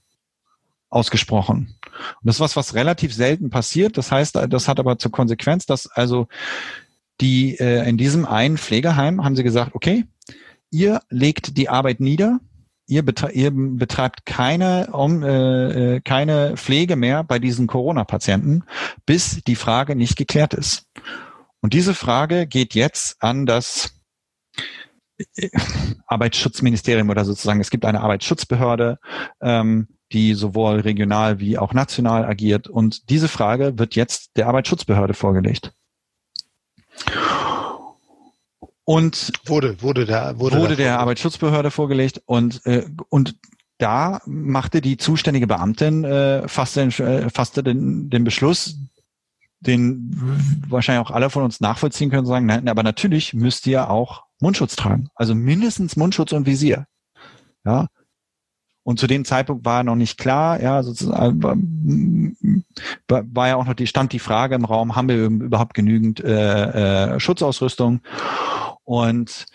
ausgesprochen. Und das ist was, was relativ selten passiert. Das heißt, das hat aber zur Konsequenz, dass also die äh, in diesem einen Pflegeheim haben sie gesagt, okay, ihr legt die Arbeit nieder, ihr, betre ihr betreibt keine, um, äh, äh, keine Pflege mehr bei diesen Corona-Patienten, bis die Frage nicht geklärt ist. Und diese Frage geht jetzt an das äh, Arbeitsschutzministerium oder sozusagen, es gibt eine Arbeitsschutzbehörde, ähm, die sowohl regional wie auch national agiert. Und diese Frage wird jetzt der Arbeitsschutzbehörde vorgelegt. Und wurde, wurde der, wurde, wurde der Arbeitsschutzbehörde vorgelegt und, äh, und da machte die zuständige Beamtin äh, fasste, äh, fasste den, den Beschluss, den wahrscheinlich auch alle von uns nachvollziehen können, sagen, nein, aber natürlich müsst ihr auch Mundschutz tragen. Also mindestens Mundschutz und Visier. Ja. Und zu dem Zeitpunkt war noch nicht klar, ja, sozusagen war, war ja auch noch die, stand die Frage im Raum, haben wir überhaupt genügend äh, äh, Schutzausrüstung? Und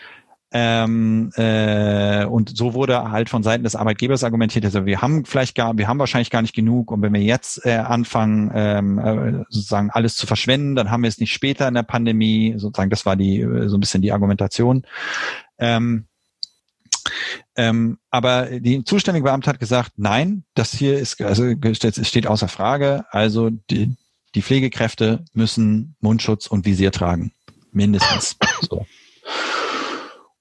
ähm, äh, und so wurde halt von Seiten des Arbeitgebers argumentiert, also wir haben vielleicht gar, wir haben wahrscheinlich gar nicht genug und wenn wir jetzt äh, anfangen, ähm, äh, sozusagen alles zu verschwenden, dann haben wir es nicht später in der Pandemie, sozusagen, das war die äh, so ein bisschen die Argumentation. Ähm, ähm, aber die zuständige Beamte hat gesagt, nein, das hier ist, also steht außer Frage. Also die, die Pflegekräfte müssen Mundschutz und Visier tragen. Mindestens. So.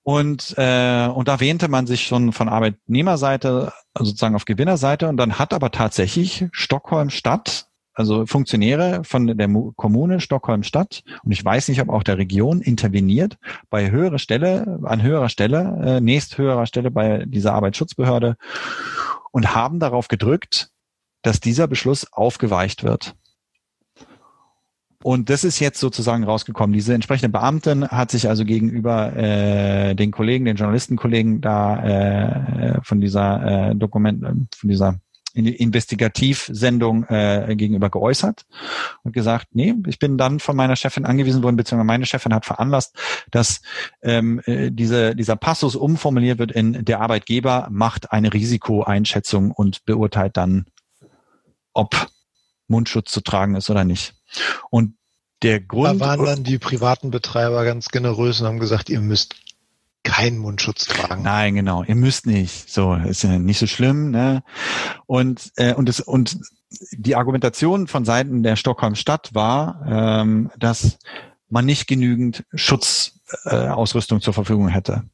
Und, äh, und da wähnte man sich schon von Arbeitnehmerseite, also sozusagen auf Gewinnerseite. Und dann hat aber tatsächlich Stockholm Stadt, also Funktionäre von der Kommune Stockholm Stadt, und ich weiß nicht, ob auch der Region interveniert, bei höherer Stelle, an höherer Stelle, äh, nächst höherer Stelle bei dieser Arbeitsschutzbehörde und haben darauf gedrückt, dass dieser Beschluss aufgeweicht wird. Und das ist jetzt sozusagen rausgekommen. Diese entsprechende Beamtin hat sich also gegenüber äh, den Kollegen, den Journalistenkollegen da äh, von dieser äh, Dokument, äh, von dieser Investigativsendung äh, gegenüber geäußert und gesagt, nee, ich bin dann von meiner Chefin angewiesen worden, beziehungsweise meine Chefin hat veranlasst, dass ähm, äh, diese, dieser Passus umformuliert wird in der Arbeitgeber macht eine Risikoeinschätzung und beurteilt dann, ob Mundschutz zu tragen ist oder nicht. Und der Grund. Da waren dann die privaten Betreiber ganz generös und haben gesagt, ihr müsst keinen Mundschutz tragen. Nein, genau. Ihr müsst nicht. So ist ja nicht so schlimm. Ne? Und äh, und es und die Argumentation von Seiten der Stockholm Stadt war, ähm, dass man nicht genügend Schutzausrüstung äh, zur Verfügung hätte.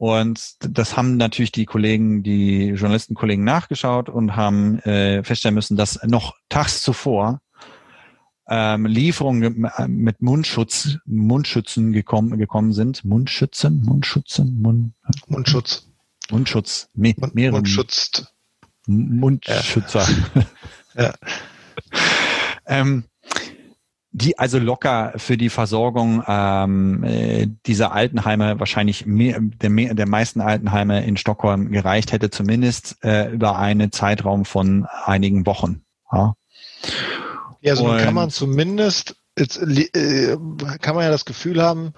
Und das haben natürlich die Kollegen, die Journalistenkollegen nachgeschaut und haben äh, feststellen müssen, dass noch tags zuvor ähm, Lieferungen mit Mundschutz, Mundschützen gekommen, gekommen sind. Mundschützen, Mundschützen, Mund, Mundschutz. Mundschutz, me mehrere Mundschutz. Mundschützer. Ja. ja. ähm, die also locker für die Versorgung ähm, äh, dieser Altenheime wahrscheinlich mehr, der, der meisten Altenheime in Stockholm gereicht hätte, zumindest äh, über einen Zeitraum von einigen Wochen. Ja, ja also kann man zumindest, jetzt, äh, kann man ja das Gefühl haben,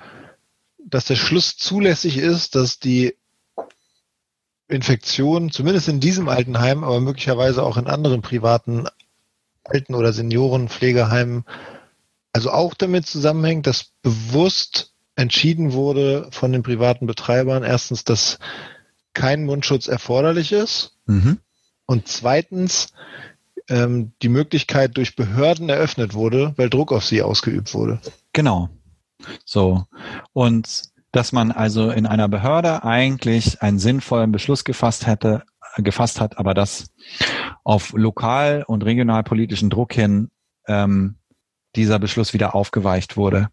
dass der Schluss zulässig ist, dass die Infektion, zumindest in diesem Altenheim, aber möglicherweise auch in anderen privaten Alten- oder Seniorenpflegeheimen also auch damit zusammenhängt, dass bewusst entschieden wurde von den privaten Betreibern, erstens, dass kein Mundschutz erforderlich ist mhm. und zweitens ähm, die Möglichkeit durch Behörden eröffnet wurde, weil Druck auf sie ausgeübt wurde. Genau. So. Und dass man also in einer Behörde eigentlich einen sinnvollen Beschluss gefasst hätte, gefasst hat, aber das auf lokal- und regionalpolitischen Druck hin ähm, dieser Beschluss wieder aufgeweicht wurde.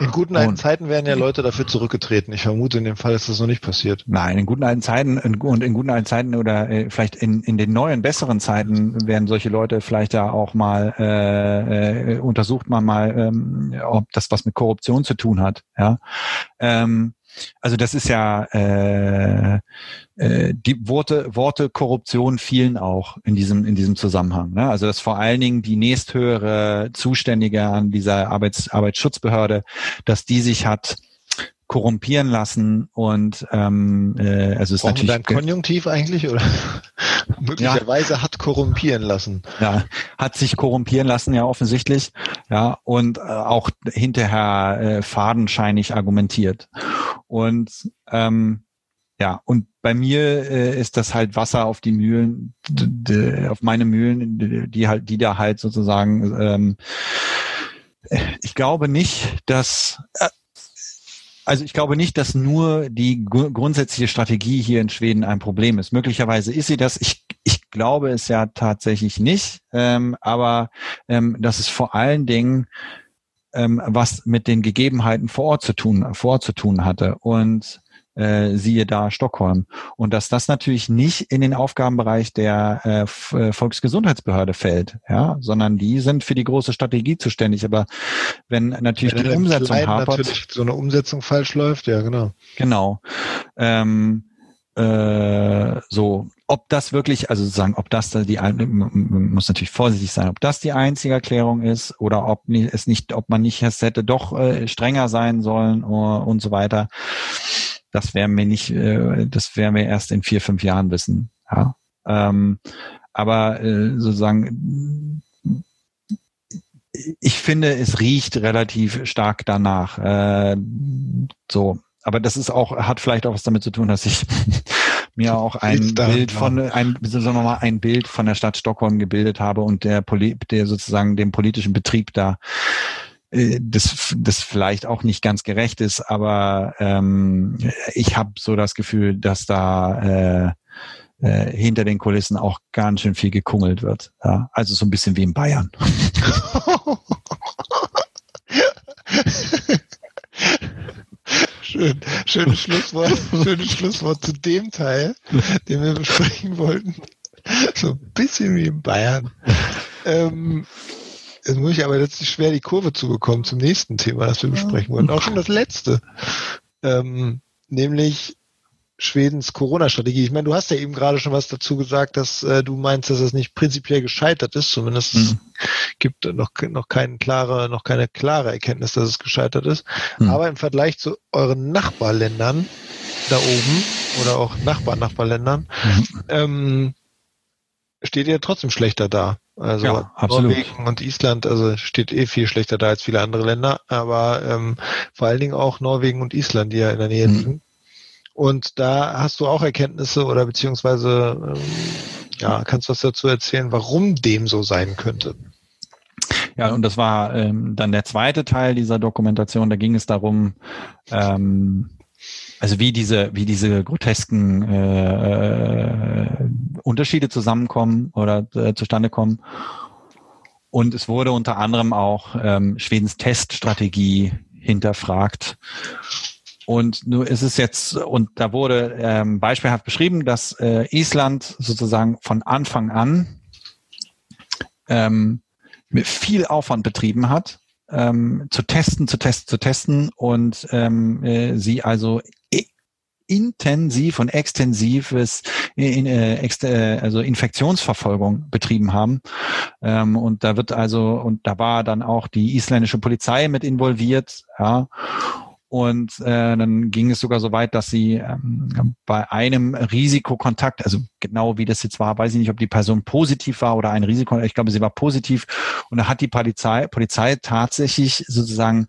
In guten alten und, Zeiten wären ja Leute dafür zurückgetreten. Ich vermute, in dem Fall ist das noch nicht passiert. Nein, in guten alten Zeiten und in guten alten Zeiten oder äh, vielleicht in, in den neuen, besseren Zeiten werden solche Leute vielleicht ja auch mal äh, äh, untersucht man mal, ähm, ob das was mit Korruption zu tun hat. Ja. Ähm, also das ist ja äh, äh, die Worte Worte Korruption fielen auch in diesem in diesem Zusammenhang. Ne? Also dass vor allen Dingen die nächsthöhere Zuständige an dieser Arbeits, Arbeitsschutzbehörde, dass die sich hat korrumpieren lassen und ähm, äh, also es ist natürlich ein Konjunktiv eigentlich oder möglicherweise ja. hat korrumpieren lassen. Ja, hat sich korrumpieren lassen ja offensichtlich, ja und äh, auch hinterher äh, fadenscheinig argumentiert und ähm, ja und bei mir äh, ist das halt Wasser auf die Mühlen, auf meine Mühlen, die halt, die da halt sozusagen ähm, ich glaube nicht, dass äh, also ich glaube nicht, dass nur die grundsätzliche Strategie hier in Schweden ein Problem ist. Möglicherweise ist sie das. Ich, ich glaube es ja tatsächlich nicht. Ähm, aber ähm, dass es vor allen Dingen ähm, was mit den Gegebenheiten vor Ort zu tun, vor Ort zu tun hatte. Und äh, siehe da Stockholm. Und dass das natürlich nicht in den Aufgabenbereich der äh, äh, Volksgesundheitsbehörde fällt, ja, sondern die sind für die große Strategie zuständig. Aber wenn natürlich wenn die Umsetzung hapert, natürlich so eine Umsetzung falsch läuft, ja genau. Genau. Ähm, äh, so, ob das wirklich, also sozusagen, ob das die, man muss natürlich vorsichtig sein, ob das die einzige Erklärung ist oder ob es nicht, ob man nicht es hätte doch äh, strenger sein sollen und so weiter. Das werden wir nicht, äh, das werden wir erst in vier, fünf Jahren wissen. Ja. Ähm, aber äh, sozusagen, ich finde, es riecht relativ stark danach. So, aber das ist auch, hat vielleicht auch was damit zu tun, dass ich mir auch ein Bild von, ein, sagen wir mal, ein Bild von der Stadt Stockholm gebildet habe und der, Poli der sozusagen dem politischen Betrieb da äh, das, das vielleicht auch nicht ganz gerecht ist, aber ähm, ich habe so das Gefühl, dass da äh, äh, hinter den Kulissen auch ganz schön viel gekungelt wird. Ja? Also so ein bisschen wie in Bayern. Schön, schönes Schlusswort, schönes Schlusswort zu dem Teil, den wir besprechen wollten. So ein bisschen wie in Bayern. Ähm, Jetzt muss ich aber letztlich schwer die Kurve zu bekommen zum nächsten Thema, das wir besprechen wollen. Auch schon das letzte. Ähm, nämlich Schwedens Corona-Strategie. Ich meine, du hast ja eben gerade schon was dazu gesagt, dass äh, du meinst, dass es nicht prinzipiell gescheitert ist. Zumindest mhm. gibt noch, noch, keine klare, noch keine klare Erkenntnis, dass es gescheitert ist. Mhm. Aber im Vergleich zu euren Nachbarländern da oben oder auch Nachbar-Nachbarländern mhm. ähm, steht ihr trotzdem schlechter da. Also ja, Norwegen und Island, also steht eh viel schlechter da als viele andere Länder, aber ähm, vor allen Dingen auch Norwegen und Island, die ja in der Nähe mhm. liegen. Und da hast du auch Erkenntnisse oder beziehungsweise ähm, ja, kannst du was dazu erzählen, warum dem so sein könnte? Ja, und das war ähm, dann der zweite Teil dieser Dokumentation. Da ging es darum, ähm, also wie diese, wie diese grotesken äh, äh, Unterschiede zusammenkommen oder äh, zustande kommen. Und es wurde unter anderem auch ähm, Schwedens Teststrategie hinterfragt. Und nur ist es jetzt, und da wurde ähm, beispielhaft beschrieben, dass äh, Island sozusagen von Anfang an ähm, mit viel Aufwand betrieben hat, ähm, zu testen, zu testen, zu testen und ähm, äh, sie also intensiv und extensives in, äh, ex, äh, also Infektionsverfolgung betrieben haben. Ähm, und da wird also, und da war dann auch die isländische Polizei mit involviert, ja. Und äh, dann ging es sogar so weit, dass sie ähm, bei einem Risikokontakt, also genau wie das jetzt war, weiß ich nicht, ob die Person positiv war oder ein Risiko, ich glaube, sie war positiv. Und da hat die Polizei, Polizei tatsächlich sozusagen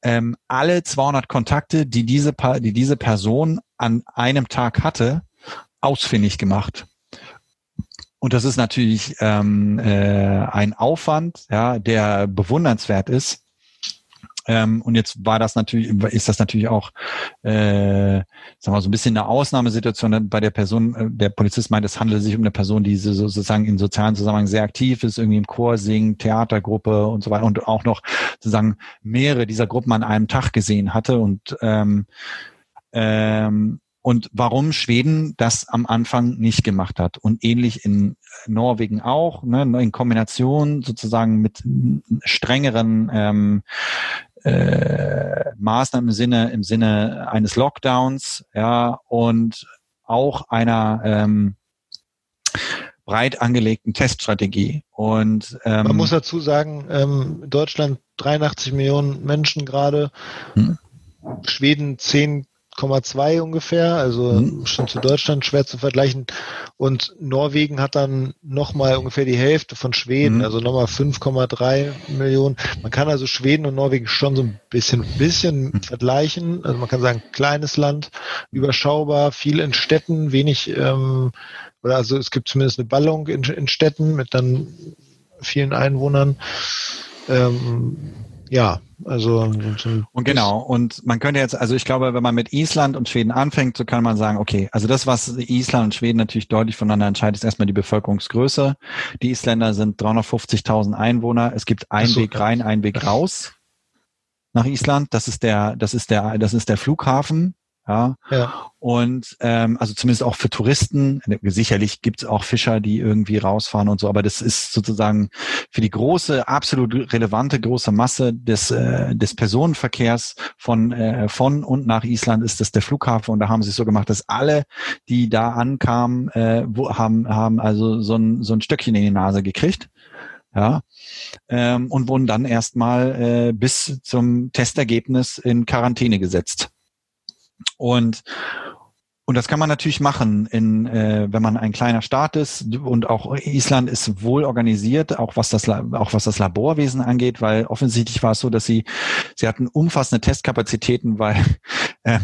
ähm, alle 200 Kontakte, die diese, die diese Person an einem Tag hatte, ausfindig gemacht. Und das ist natürlich ähm, äh, ein Aufwand, ja, der bewundernswert ist. Ähm, und jetzt war das natürlich, ist das natürlich auch, äh, sagen wir so ein bisschen eine Ausnahmesituation bei der Person. Äh, der Polizist meint, es handelt sich um eine Person, die sozusagen in sozialen Zusammenhang sehr aktiv ist, irgendwie im Chor singt, Theatergruppe und so weiter und auch noch sozusagen mehrere dieser Gruppen an einem Tag gesehen hatte und ähm, ähm, und warum Schweden das am Anfang nicht gemacht hat. Und ähnlich in Norwegen auch, ne, in Kombination sozusagen mit strengeren ähm, äh, Maßnahmen im Sinne, im Sinne eines Lockdowns, ja, und auch einer ähm, breit angelegten Teststrategie. Und ähm, man muss dazu sagen, ähm, Deutschland 83 Millionen Menschen gerade, hm. Schweden 10 8,2 ungefähr, also mhm. schon zu Deutschland schwer zu vergleichen. Und Norwegen hat dann nochmal ungefähr die Hälfte von Schweden, mhm. also nochmal 5,3 Millionen. Man kann also Schweden und Norwegen schon so ein bisschen, bisschen mhm. vergleichen. Also man kann sagen, kleines Land, überschaubar, viel in Städten, wenig, ähm, oder also es gibt zumindest eine Ballung in, in Städten mit dann vielen Einwohnern. Ähm, ja, also und genau und man könnte jetzt also ich glaube wenn man mit Island und Schweden anfängt so kann man sagen okay also das was Island und Schweden natürlich deutlich voneinander entscheidet ist erstmal die Bevölkerungsgröße. Die Isländer sind 350.000 Einwohner. Es gibt einen so, Weg rein einen Weg raus nach Island. Das ist der das ist der das ist der Flughafen ja. ja. Und ähm, also zumindest auch für Touristen, sicherlich gibt es auch Fischer, die irgendwie rausfahren und so, aber das ist sozusagen für die große, absolut relevante große Masse des, äh, des Personenverkehrs von, äh, von und nach Island ist das der Flughafen und da haben sie es so gemacht, dass alle, die da ankamen, äh, wo, haben, haben also so ein, so ein Stöckchen in die Nase gekriegt ja, ähm, und wurden dann erstmal äh, bis zum Testergebnis in Quarantäne gesetzt. Und und das kann man natürlich machen, in, äh, wenn man ein kleiner Staat ist und auch Island ist wohl organisiert, auch was das auch was das Laborwesen angeht, weil offensichtlich war es so, dass sie sie hatten umfassende Testkapazitäten, weil äh,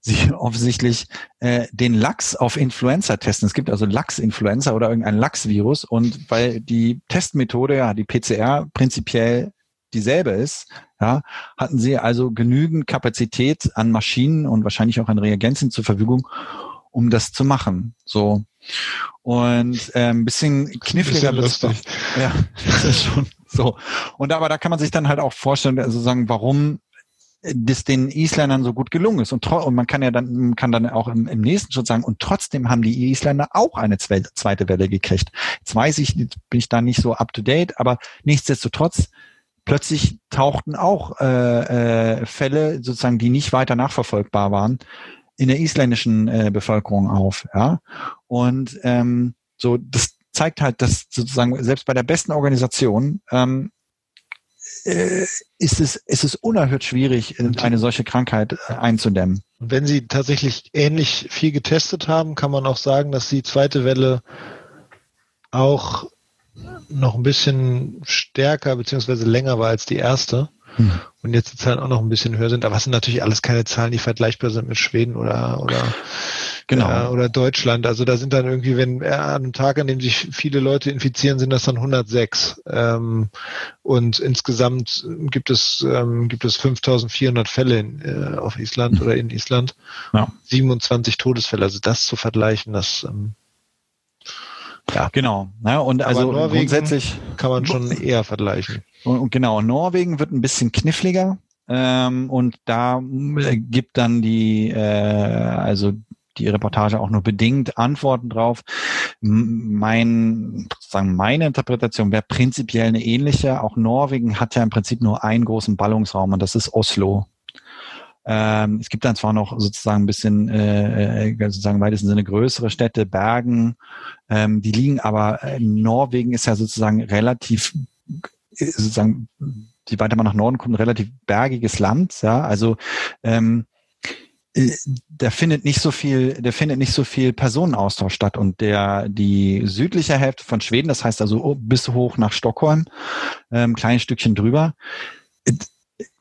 sie offensichtlich äh, den Lachs auf Influenza testen. Es gibt also Lachs-Influenza oder irgendein Lachs-Virus und weil die Testmethode, ja, die PCR prinzipiell dieselbe ist, ja, hatten sie also genügend Kapazität an Maschinen und wahrscheinlich auch an Reagenzien zur Verfügung, um das zu machen. So. Und äh, ein bisschen kniffliger wird es doch. Ja, das ist schon so. Und aber da kann man sich dann halt auch vorstellen, also sagen, warum das den Isländern so gut gelungen ist. Und, und man kann ja dann, kann dann auch im, im nächsten Schritt sagen, und trotzdem haben die Isländer auch eine zweite Welle gekriegt. Jetzt weiß ich, bin ich da nicht so up to date, aber nichtsdestotrotz plötzlich tauchten auch äh, äh, Fälle, sozusagen, die nicht weiter nachverfolgbar waren, in der isländischen äh, Bevölkerung auf. Ja? Und ähm, so, das zeigt halt, dass sozusagen selbst bei der besten Organisation ähm, äh, ist, es, ist es unerhört schwierig, eine solche Krankheit äh, einzudämmen. Wenn Sie tatsächlich ähnlich viel getestet haben, kann man auch sagen, dass die zweite Welle auch noch ein bisschen stärker beziehungsweise länger war als die erste. Hm. Und jetzt die Zahlen auch noch ein bisschen höher sind. Aber es sind natürlich alles keine Zahlen, die vergleichbar sind mit Schweden oder, oder, genau. äh, oder Deutschland. Also da sind dann irgendwie, wenn äh, an einem Tag, an dem sich viele Leute infizieren, sind das dann 106. Ähm, und insgesamt gibt es, ähm, gibt es 5400 Fälle in, äh, auf Island hm. oder in Island. Ja. 27 Todesfälle. Also das zu vergleichen, das, ähm, ja. Genau. Ja, und Aber also Norwegen grundsätzlich kann man schon eher vergleichen. Und, und genau, Norwegen wird ein bisschen kniffliger. Ähm, und da gibt dann die, äh, also die Reportage auch nur bedingt Antworten drauf. Mein, sozusagen meine Interpretation wäre prinzipiell eine ähnliche. Auch Norwegen hat ja im Prinzip nur einen großen Ballungsraum und das ist Oslo. Ähm, es gibt dann zwar noch sozusagen ein bisschen, äh, äh sozusagen im weitesten Sinne größere Städte, Bergen, ähm, die liegen aber, äh, Norwegen ist ja sozusagen relativ, äh, sozusagen, je weiter man nach Norden kommt, ein relativ bergiges Land, ja, also ähm, äh, der findet nicht so viel, der findet nicht so viel Personenaustausch statt und der die südliche Hälfte von Schweden, das heißt also bis hoch nach Stockholm, ähm, kleines Stückchen drüber,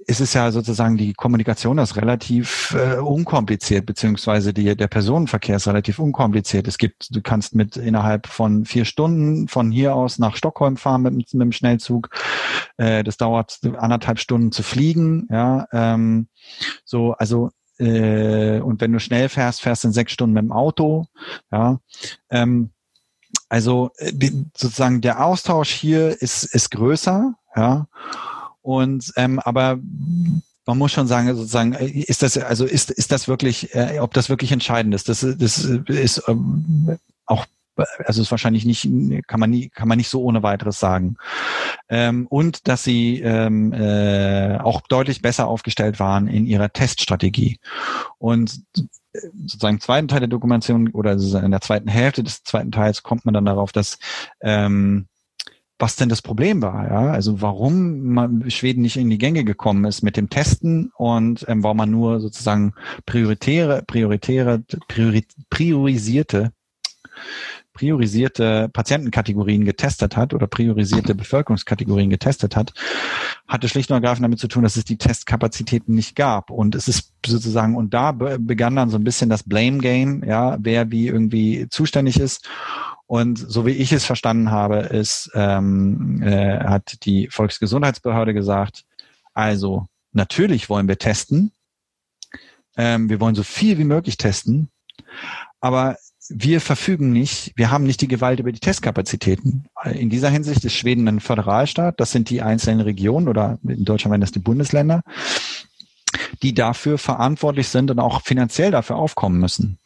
ist es ja sozusagen die Kommunikation ist relativ äh, unkompliziert, beziehungsweise die, der Personenverkehr ist relativ unkompliziert. Es gibt, du kannst mit innerhalb von vier Stunden von hier aus nach Stockholm fahren mit, mit dem Schnellzug. Äh, das dauert anderthalb Stunden zu fliegen. Ja, ähm, so also äh, und wenn du schnell fährst, fährst du in sechs Stunden mit dem Auto. Ja, ähm, also äh, sozusagen der Austausch hier ist ist größer. Ja und ähm, aber man muss schon sagen, sozusagen, ist das, also ist, ist das wirklich, äh, ob das wirklich entscheidend ist, das, das ist ähm, auch also ist wahrscheinlich nicht, kann man nie, kann man nicht so ohne weiteres sagen. Ähm, und dass sie ähm, äh, auch deutlich besser aufgestellt waren in ihrer Teststrategie. Und sozusagen im zweiten Teil der Dokumentation oder in der zweiten Hälfte des zweiten Teils kommt man dann darauf, dass ähm, was denn das Problem war, ja, also warum man Schweden nicht in die Gänge gekommen ist mit dem Testen und ähm, warum man nur sozusagen prioritäre, prioritäre, priori, priorisierte priorisierte Patientenkategorien getestet hat oder priorisierte Bevölkerungskategorien getestet hat, hatte schlicht und ergreifend damit zu tun, dass es die Testkapazitäten nicht gab. Und es ist sozusagen, und da begann dann so ein bisschen das Blame Game, ja, wer wie irgendwie zuständig ist. Und so wie ich es verstanden habe, ist, ähm, äh, hat die Volksgesundheitsbehörde gesagt, also natürlich wollen wir testen, ähm, wir wollen so viel wie möglich testen, aber wir verfügen nicht, wir haben nicht die Gewalt über die Testkapazitäten. In dieser Hinsicht ist Schweden ein Föderalstaat, das sind die einzelnen Regionen oder in Deutschland wären das die Bundesländer, die dafür verantwortlich sind und auch finanziell dafür aufkommen müssen.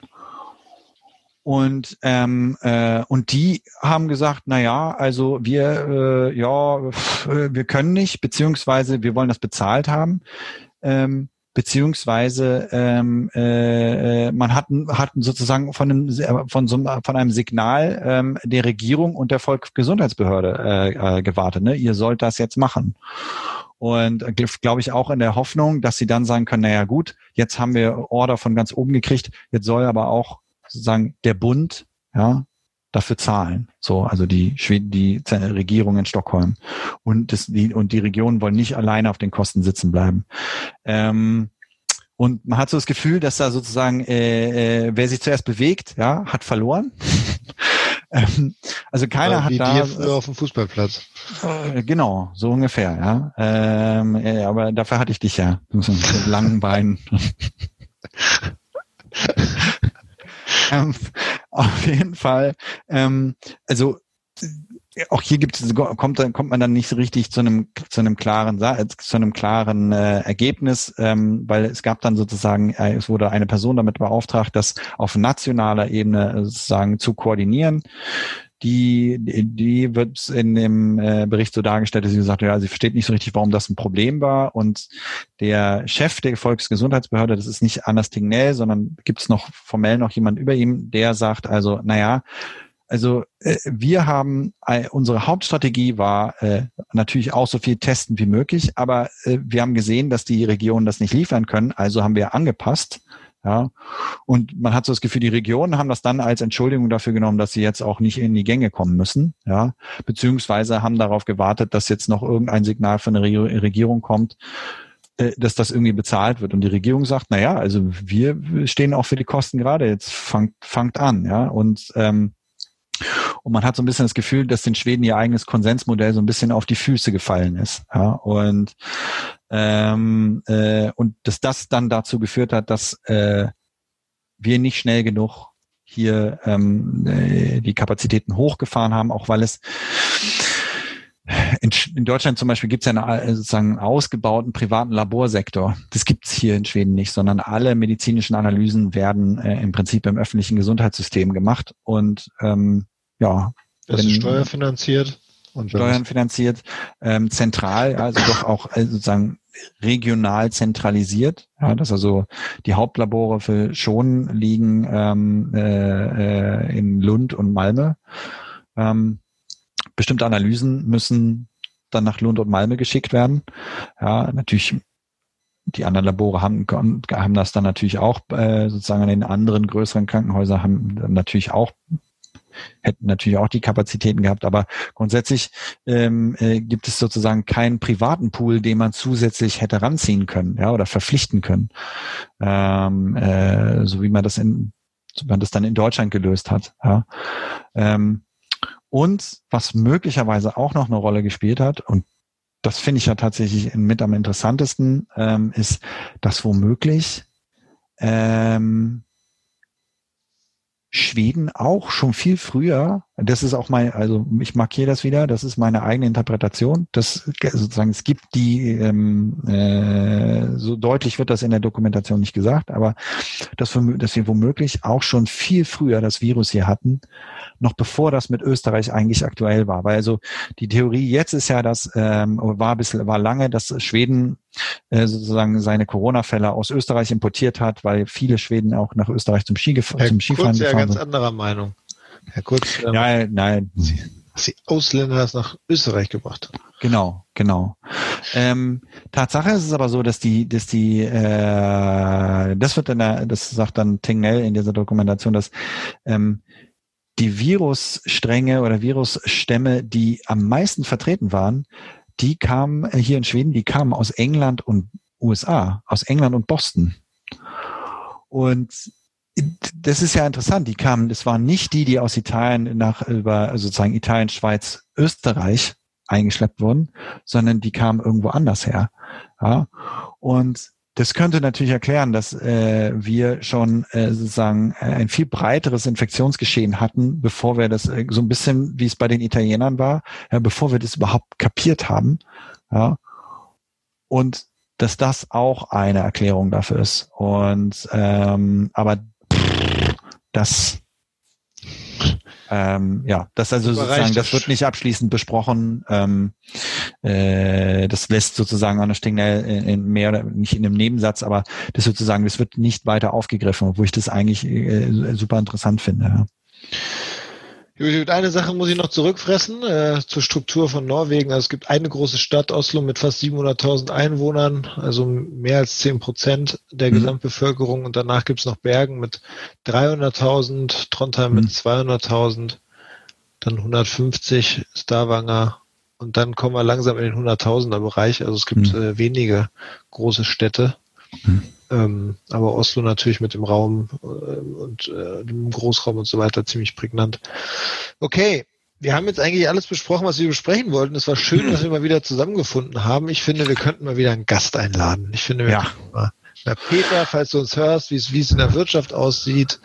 Und ähm, äh, und die haben gesagt, na ja, also wir äh, ja, wir können nicht, beziehungsweise wir wollen das bezahlt haben. Ähm, beziehungsweise ähm, äh, man hat, hat sozusagen von einem, von, so, von einem Signal ähm, der Regierung und der Volksgesundheitsbehörde äh, äh, gewartet. Ne? Ihr sollt das jetzt machen. Und äh, glaube ich auch in der Hoffnung, dass sie dann sagen können, naja gut, jetzt haben wir Order von ganz oben gekriegt, jetzt soll aber auch sozusagen der Bund ja, dafür zahlen. So, also die die Regierung in Stockholm und das, die und die Regionen wollen nicht alleine auf den Kosten sitzen bleiben. Ähm, und man hat so das Gefühl, dass da sozusagen äh, äh, wer sich zuerst bewegt, ja, hat verloren. ähm, also keiner hat da früher auf dem Fußballplatz. Äh, genau, so ungefähr, ja. Ähm, äh, aber dafür hatte ich dich ja, mit langen Beinen. ähm, auf jeden Fall. Ähm, also auch hier gibt es, kommt, kommt man dann nicht so richtig zu einem, zu einem klaren, zu einem klaren äh, Ergebnis, ähm, weil es gab dann sozusagen, äh, es wurde eine Person damit beauftragt, das auf nationaler Ebene sozusagen zu koordinieren. Die, die wird in dem äh, Bericht so dargestellt, dass sie gesagt hat, ja, sie versteht nicht so richtig, warum das ein Problem war. Und der Chef der Volksgesundheitsbehörde, das ist nicht Anders Tignell, sondern gibt es noch formell noch jemand über ihm, der sagt also, naja, also äh, wir haben äh, unsere Hauptstrategie war äh, natürlich auch so viel testen wie möglich, aber äh, wir haben gesehen, dass die Regionen das nicht liefern können, also haben wir angepasst. Ja, und man hat so das Gefühl, die Regionen haben das dann als Entschuldigung dafür genommen, dass sie jetzt auch nicht in die Gänge kommen müssen, ja, beziehungsweise haben darauf gewartet, dass jetzt noch irgendein Signal von der Regierung kommt, äh, dass das irgendwie bezahlt wird. Und die Regierung sagt, na ja, also wir stehen auch für die Kosten gerade, jetzt fangt, fangt an, ja. Und ähm, und man hat so ein bisschen das Gefühl, dass den Schweden ihr eigenes Konsensmodell so ein bisschen auf die Füße gefallen ist. Ja, und, ähm, äh, und dass das dann dazu geführt hat, dass äh, wir nicht schnell genug hier ähm, äh, die Kapazitäten hochgefahren haben, auch weil es in, in Deutschland zum Beispiel gibt es ja einen, sozusagen einen ausgebauten privaten Laborsektor. Das gibt es hier in Schweden nicht, sondern alle medizinischen Analysen werden äh, im Prinzip im öffentlichen Gesundheitssystem gemacht und ähm, ja. Das ist steuerfinanziert. Und Steuern finanziert, ähm, zentral, also doch auch äh, sozusagen regional zentralisiert, ja, dass also die Hauptlabore für schon liegen ähm, äh, äh in Lund und Malmö. Ähm, bestimmte Analysen müssen dann nach Lund und Malmö geschickt werden. Ja, natürlich die anderen Labore haben, haben das dann natürlich auch äh, sozusagen an den anderen größeren Krankenhäusern haben natürlich auch hätten natürlich auch die Kapazitäten gehabt, aber grundsätzlich ähm, äh, gibt es sozusagen keinen privaten Pool, den man zusätzlich hätte ranziehen können, ja, oder verpflichten können, ähm, äh, so wie man das in, so man das dann in Deutschland gelöst hat. Ja. Ähm, und was möglicherweise auch noch eine Rolle gespielt hat, und das finde ich ja tatsächlich mit am interessantesten, ähm, ist, dass womöglich ähm, Schweden auch schon viel früher, das ist auch mein, also ich markiere das wieder, das ist meine eigene Interpretation, das sozusagen, es gibt die, ähm, äh, so deutlich wird das in der Dokumentation nicht gesagt, aber dass, dass wir womöglich auch schon viel früher das Virus hier hatten, noch bevor das mit Österreich eigentlich aktuell war. Weil also die Theorie jetzt ist ja, dass ähm, war bis war lange, dass Schweden äh, sozusagen seine Corona-Fälle aus Österreich importiert hat, weil viele Schweden auch nach Österreich zum, Ski zum Skifahren Kurz, gefahren ja ganz anderer Meinung. Herr Kurz, ähm, ja, nein. Dass die Ausländer das nach Österreich gebracht haben. Genau, genau. Ähm, Tatsache ist es aber so, dass die, dass die, äh, das wird dann, das sagt dann Tingnell in dieser Dokumentation, dass ähm, die Virusstränge oder Virusstämme, die am meisten vertreten waren, die kamen äh, hier in Schweden, die kamen aus England und USA, aus England und Boston. Und das ist ja interessant. Die kamen, das waren nicht die, die aus Italien nach über also sozusagen Italien, Schweiz, Österreich eingeschleppt wurden, sondern die kamen irgendwo anders her. Ja? Und das könnte natürlich erklären, dass äh, wir schon äh, sozusagen äh, ein viel breiteres Infektionsgeschehen hatten, bevor wir das äh, so ein bisschen, wie es bei den Italienern war, ja, bevor wir das überhaupt kapiert haben. Ja. Und dass das auch eine Erklärung dafür ist. Und ähm, aber das ähm, ja, das also sozusagen, das wird nicht abschließend besprochen. Ähm, äh, das lässt sozusagen Anna Stingner in, in mehr oder nicht in einem Nebensatz, aber das sozusagen, das wird nicht weiter aufgegriffen, obwohl ich das eigentlich äh, super interessant finde. Ja. Gut, eine Sache muss ich noch zurückfressen äh, zur Struktur von Norwegen. Also es gibt eine große Stadt, Oslo, mit fast 700.000 Einwohnern, also mehr als 10 Prozent der mhm. Gesamtbevölkerung. Und danach gibt es noch Bergen mit 300.000, Trondheim mhm. mit 200.000, dann 150 Stavanger und dann kommen wir langsam in den 100.000er Bereich. Also es gibt mhm. äh, wenige große Städte. Ähm, aber Oslo natürlich mit dem Raum äh, und äh, dem Großraum und so weiter ziemlich prägnant. Okay, wir haben jetzt eigentlich alles besprochen, was wir besprechen wollten. Es war schön, dass wir mal wieder zusammengefunden haben. Ich finde, wir könnten mal wieder einen Gast einladen. Ich finde, wir ja. mal, na Peter, falls du uns hörst, wie es, wie es in der Wirtschaft aussieht,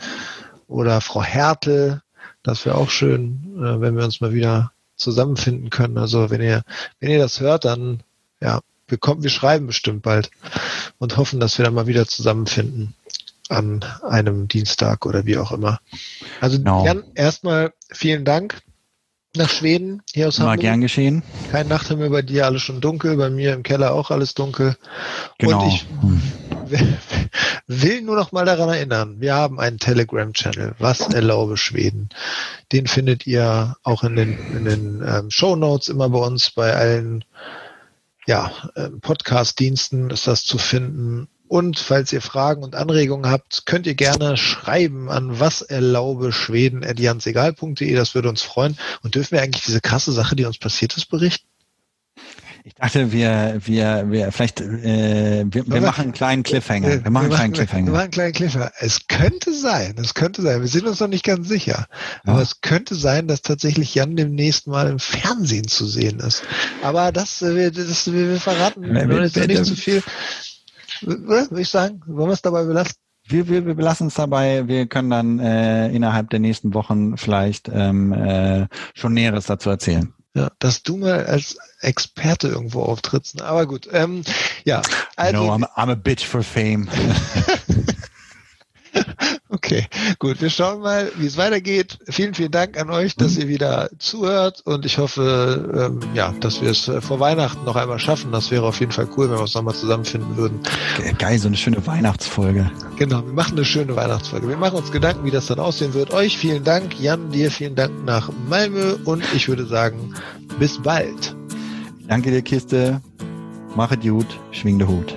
oder Frau Hertel, das wäre auch schön, äh, wenn wir uns mal wieder zusammenfinden können. Also wenn ihr, wenn ihr das hört, dann ja, wir kommen, wir schreiben bestimmt bald und hoffen, dass wir dann mal wieder zusammenfinden an einem Dienstag oder wie auch immer. Also no. Jan, erstmal vielen Dank nach Schweden, hier aus Hamburg. gern geschehen. Kein Nachthimmel bei dir, alles schon dunkel, bei mir im Keller auch alles dunkel. Genau. Und ich will nur noch mal daran erinnern, wir haben einen Telegram-Channel, was erlaube Schweden. Den findet ihr auch in den, in den ähm, Show Notes immer bei uns, bei allen ja, ähm, Podcast-Diensten ist das zu finden. Und falls ihr Fragen und Anregungen habt, könnt ihr gerne schreiben an was erlaube Schweden janssegal.de. Das würde uns freuen. Und dürfen wir eigentlich diese krasse Sache, die uns passiert ist, berichten? Ich dachte, wir, wir, wir, vielleicht, äh, wir, wir machen einen kleinen Cliffhanger. Wir machen einen kleinen Cliffhanger. Wir machen einen kleinen Cliffhanger. Es könnte sein, es könnte sein. Wir sind uns noch nicht ganz sicher. Ja. Aber es könnte sein, dass tatsächlich Jan demnächst mal im Fernsehen zu sehen ist. Aber das, äh, wir, das, wir verraten wir, wir, jetzt nicht zu viel. Würde ich sagen, wollen wir es dabei belassen? Wir, wir, wir belassen es dabei. Wir können dann äh, innerhalb der nächsten Wochen vielleicht ähm, äh, schon Näheres dazu erzählen. Ja, dass du mal als Experte irgendwo auftrittst. Aber gut, ähm, ja. Also, no, I'm, I'm a bitch for fame. Okay, gut. Wir schauen mal, wie es weitergeht. Vielen, vielen Dank an euch, dass ihr wieder zuhört und ich hoffe, ähm, ja, dass wir es vor Weihnachten noch einmal schaffen. Das wäre auf jeden Fall cool, wenn wir uns nochmal zusammenfinden würden. Geil, so eine schöne Weihnachtsfolge. Genau, wir machen eine schöne Weihnachtsfolge. Wir machen uns Gedanken, wie das dann aussehen wird. Euch vielen Dank, Jan, dir vielen Dank nach Malmö und ich würde sagen, bis bald. Danke dir, Kiste. Machet gut, schwing der Hut.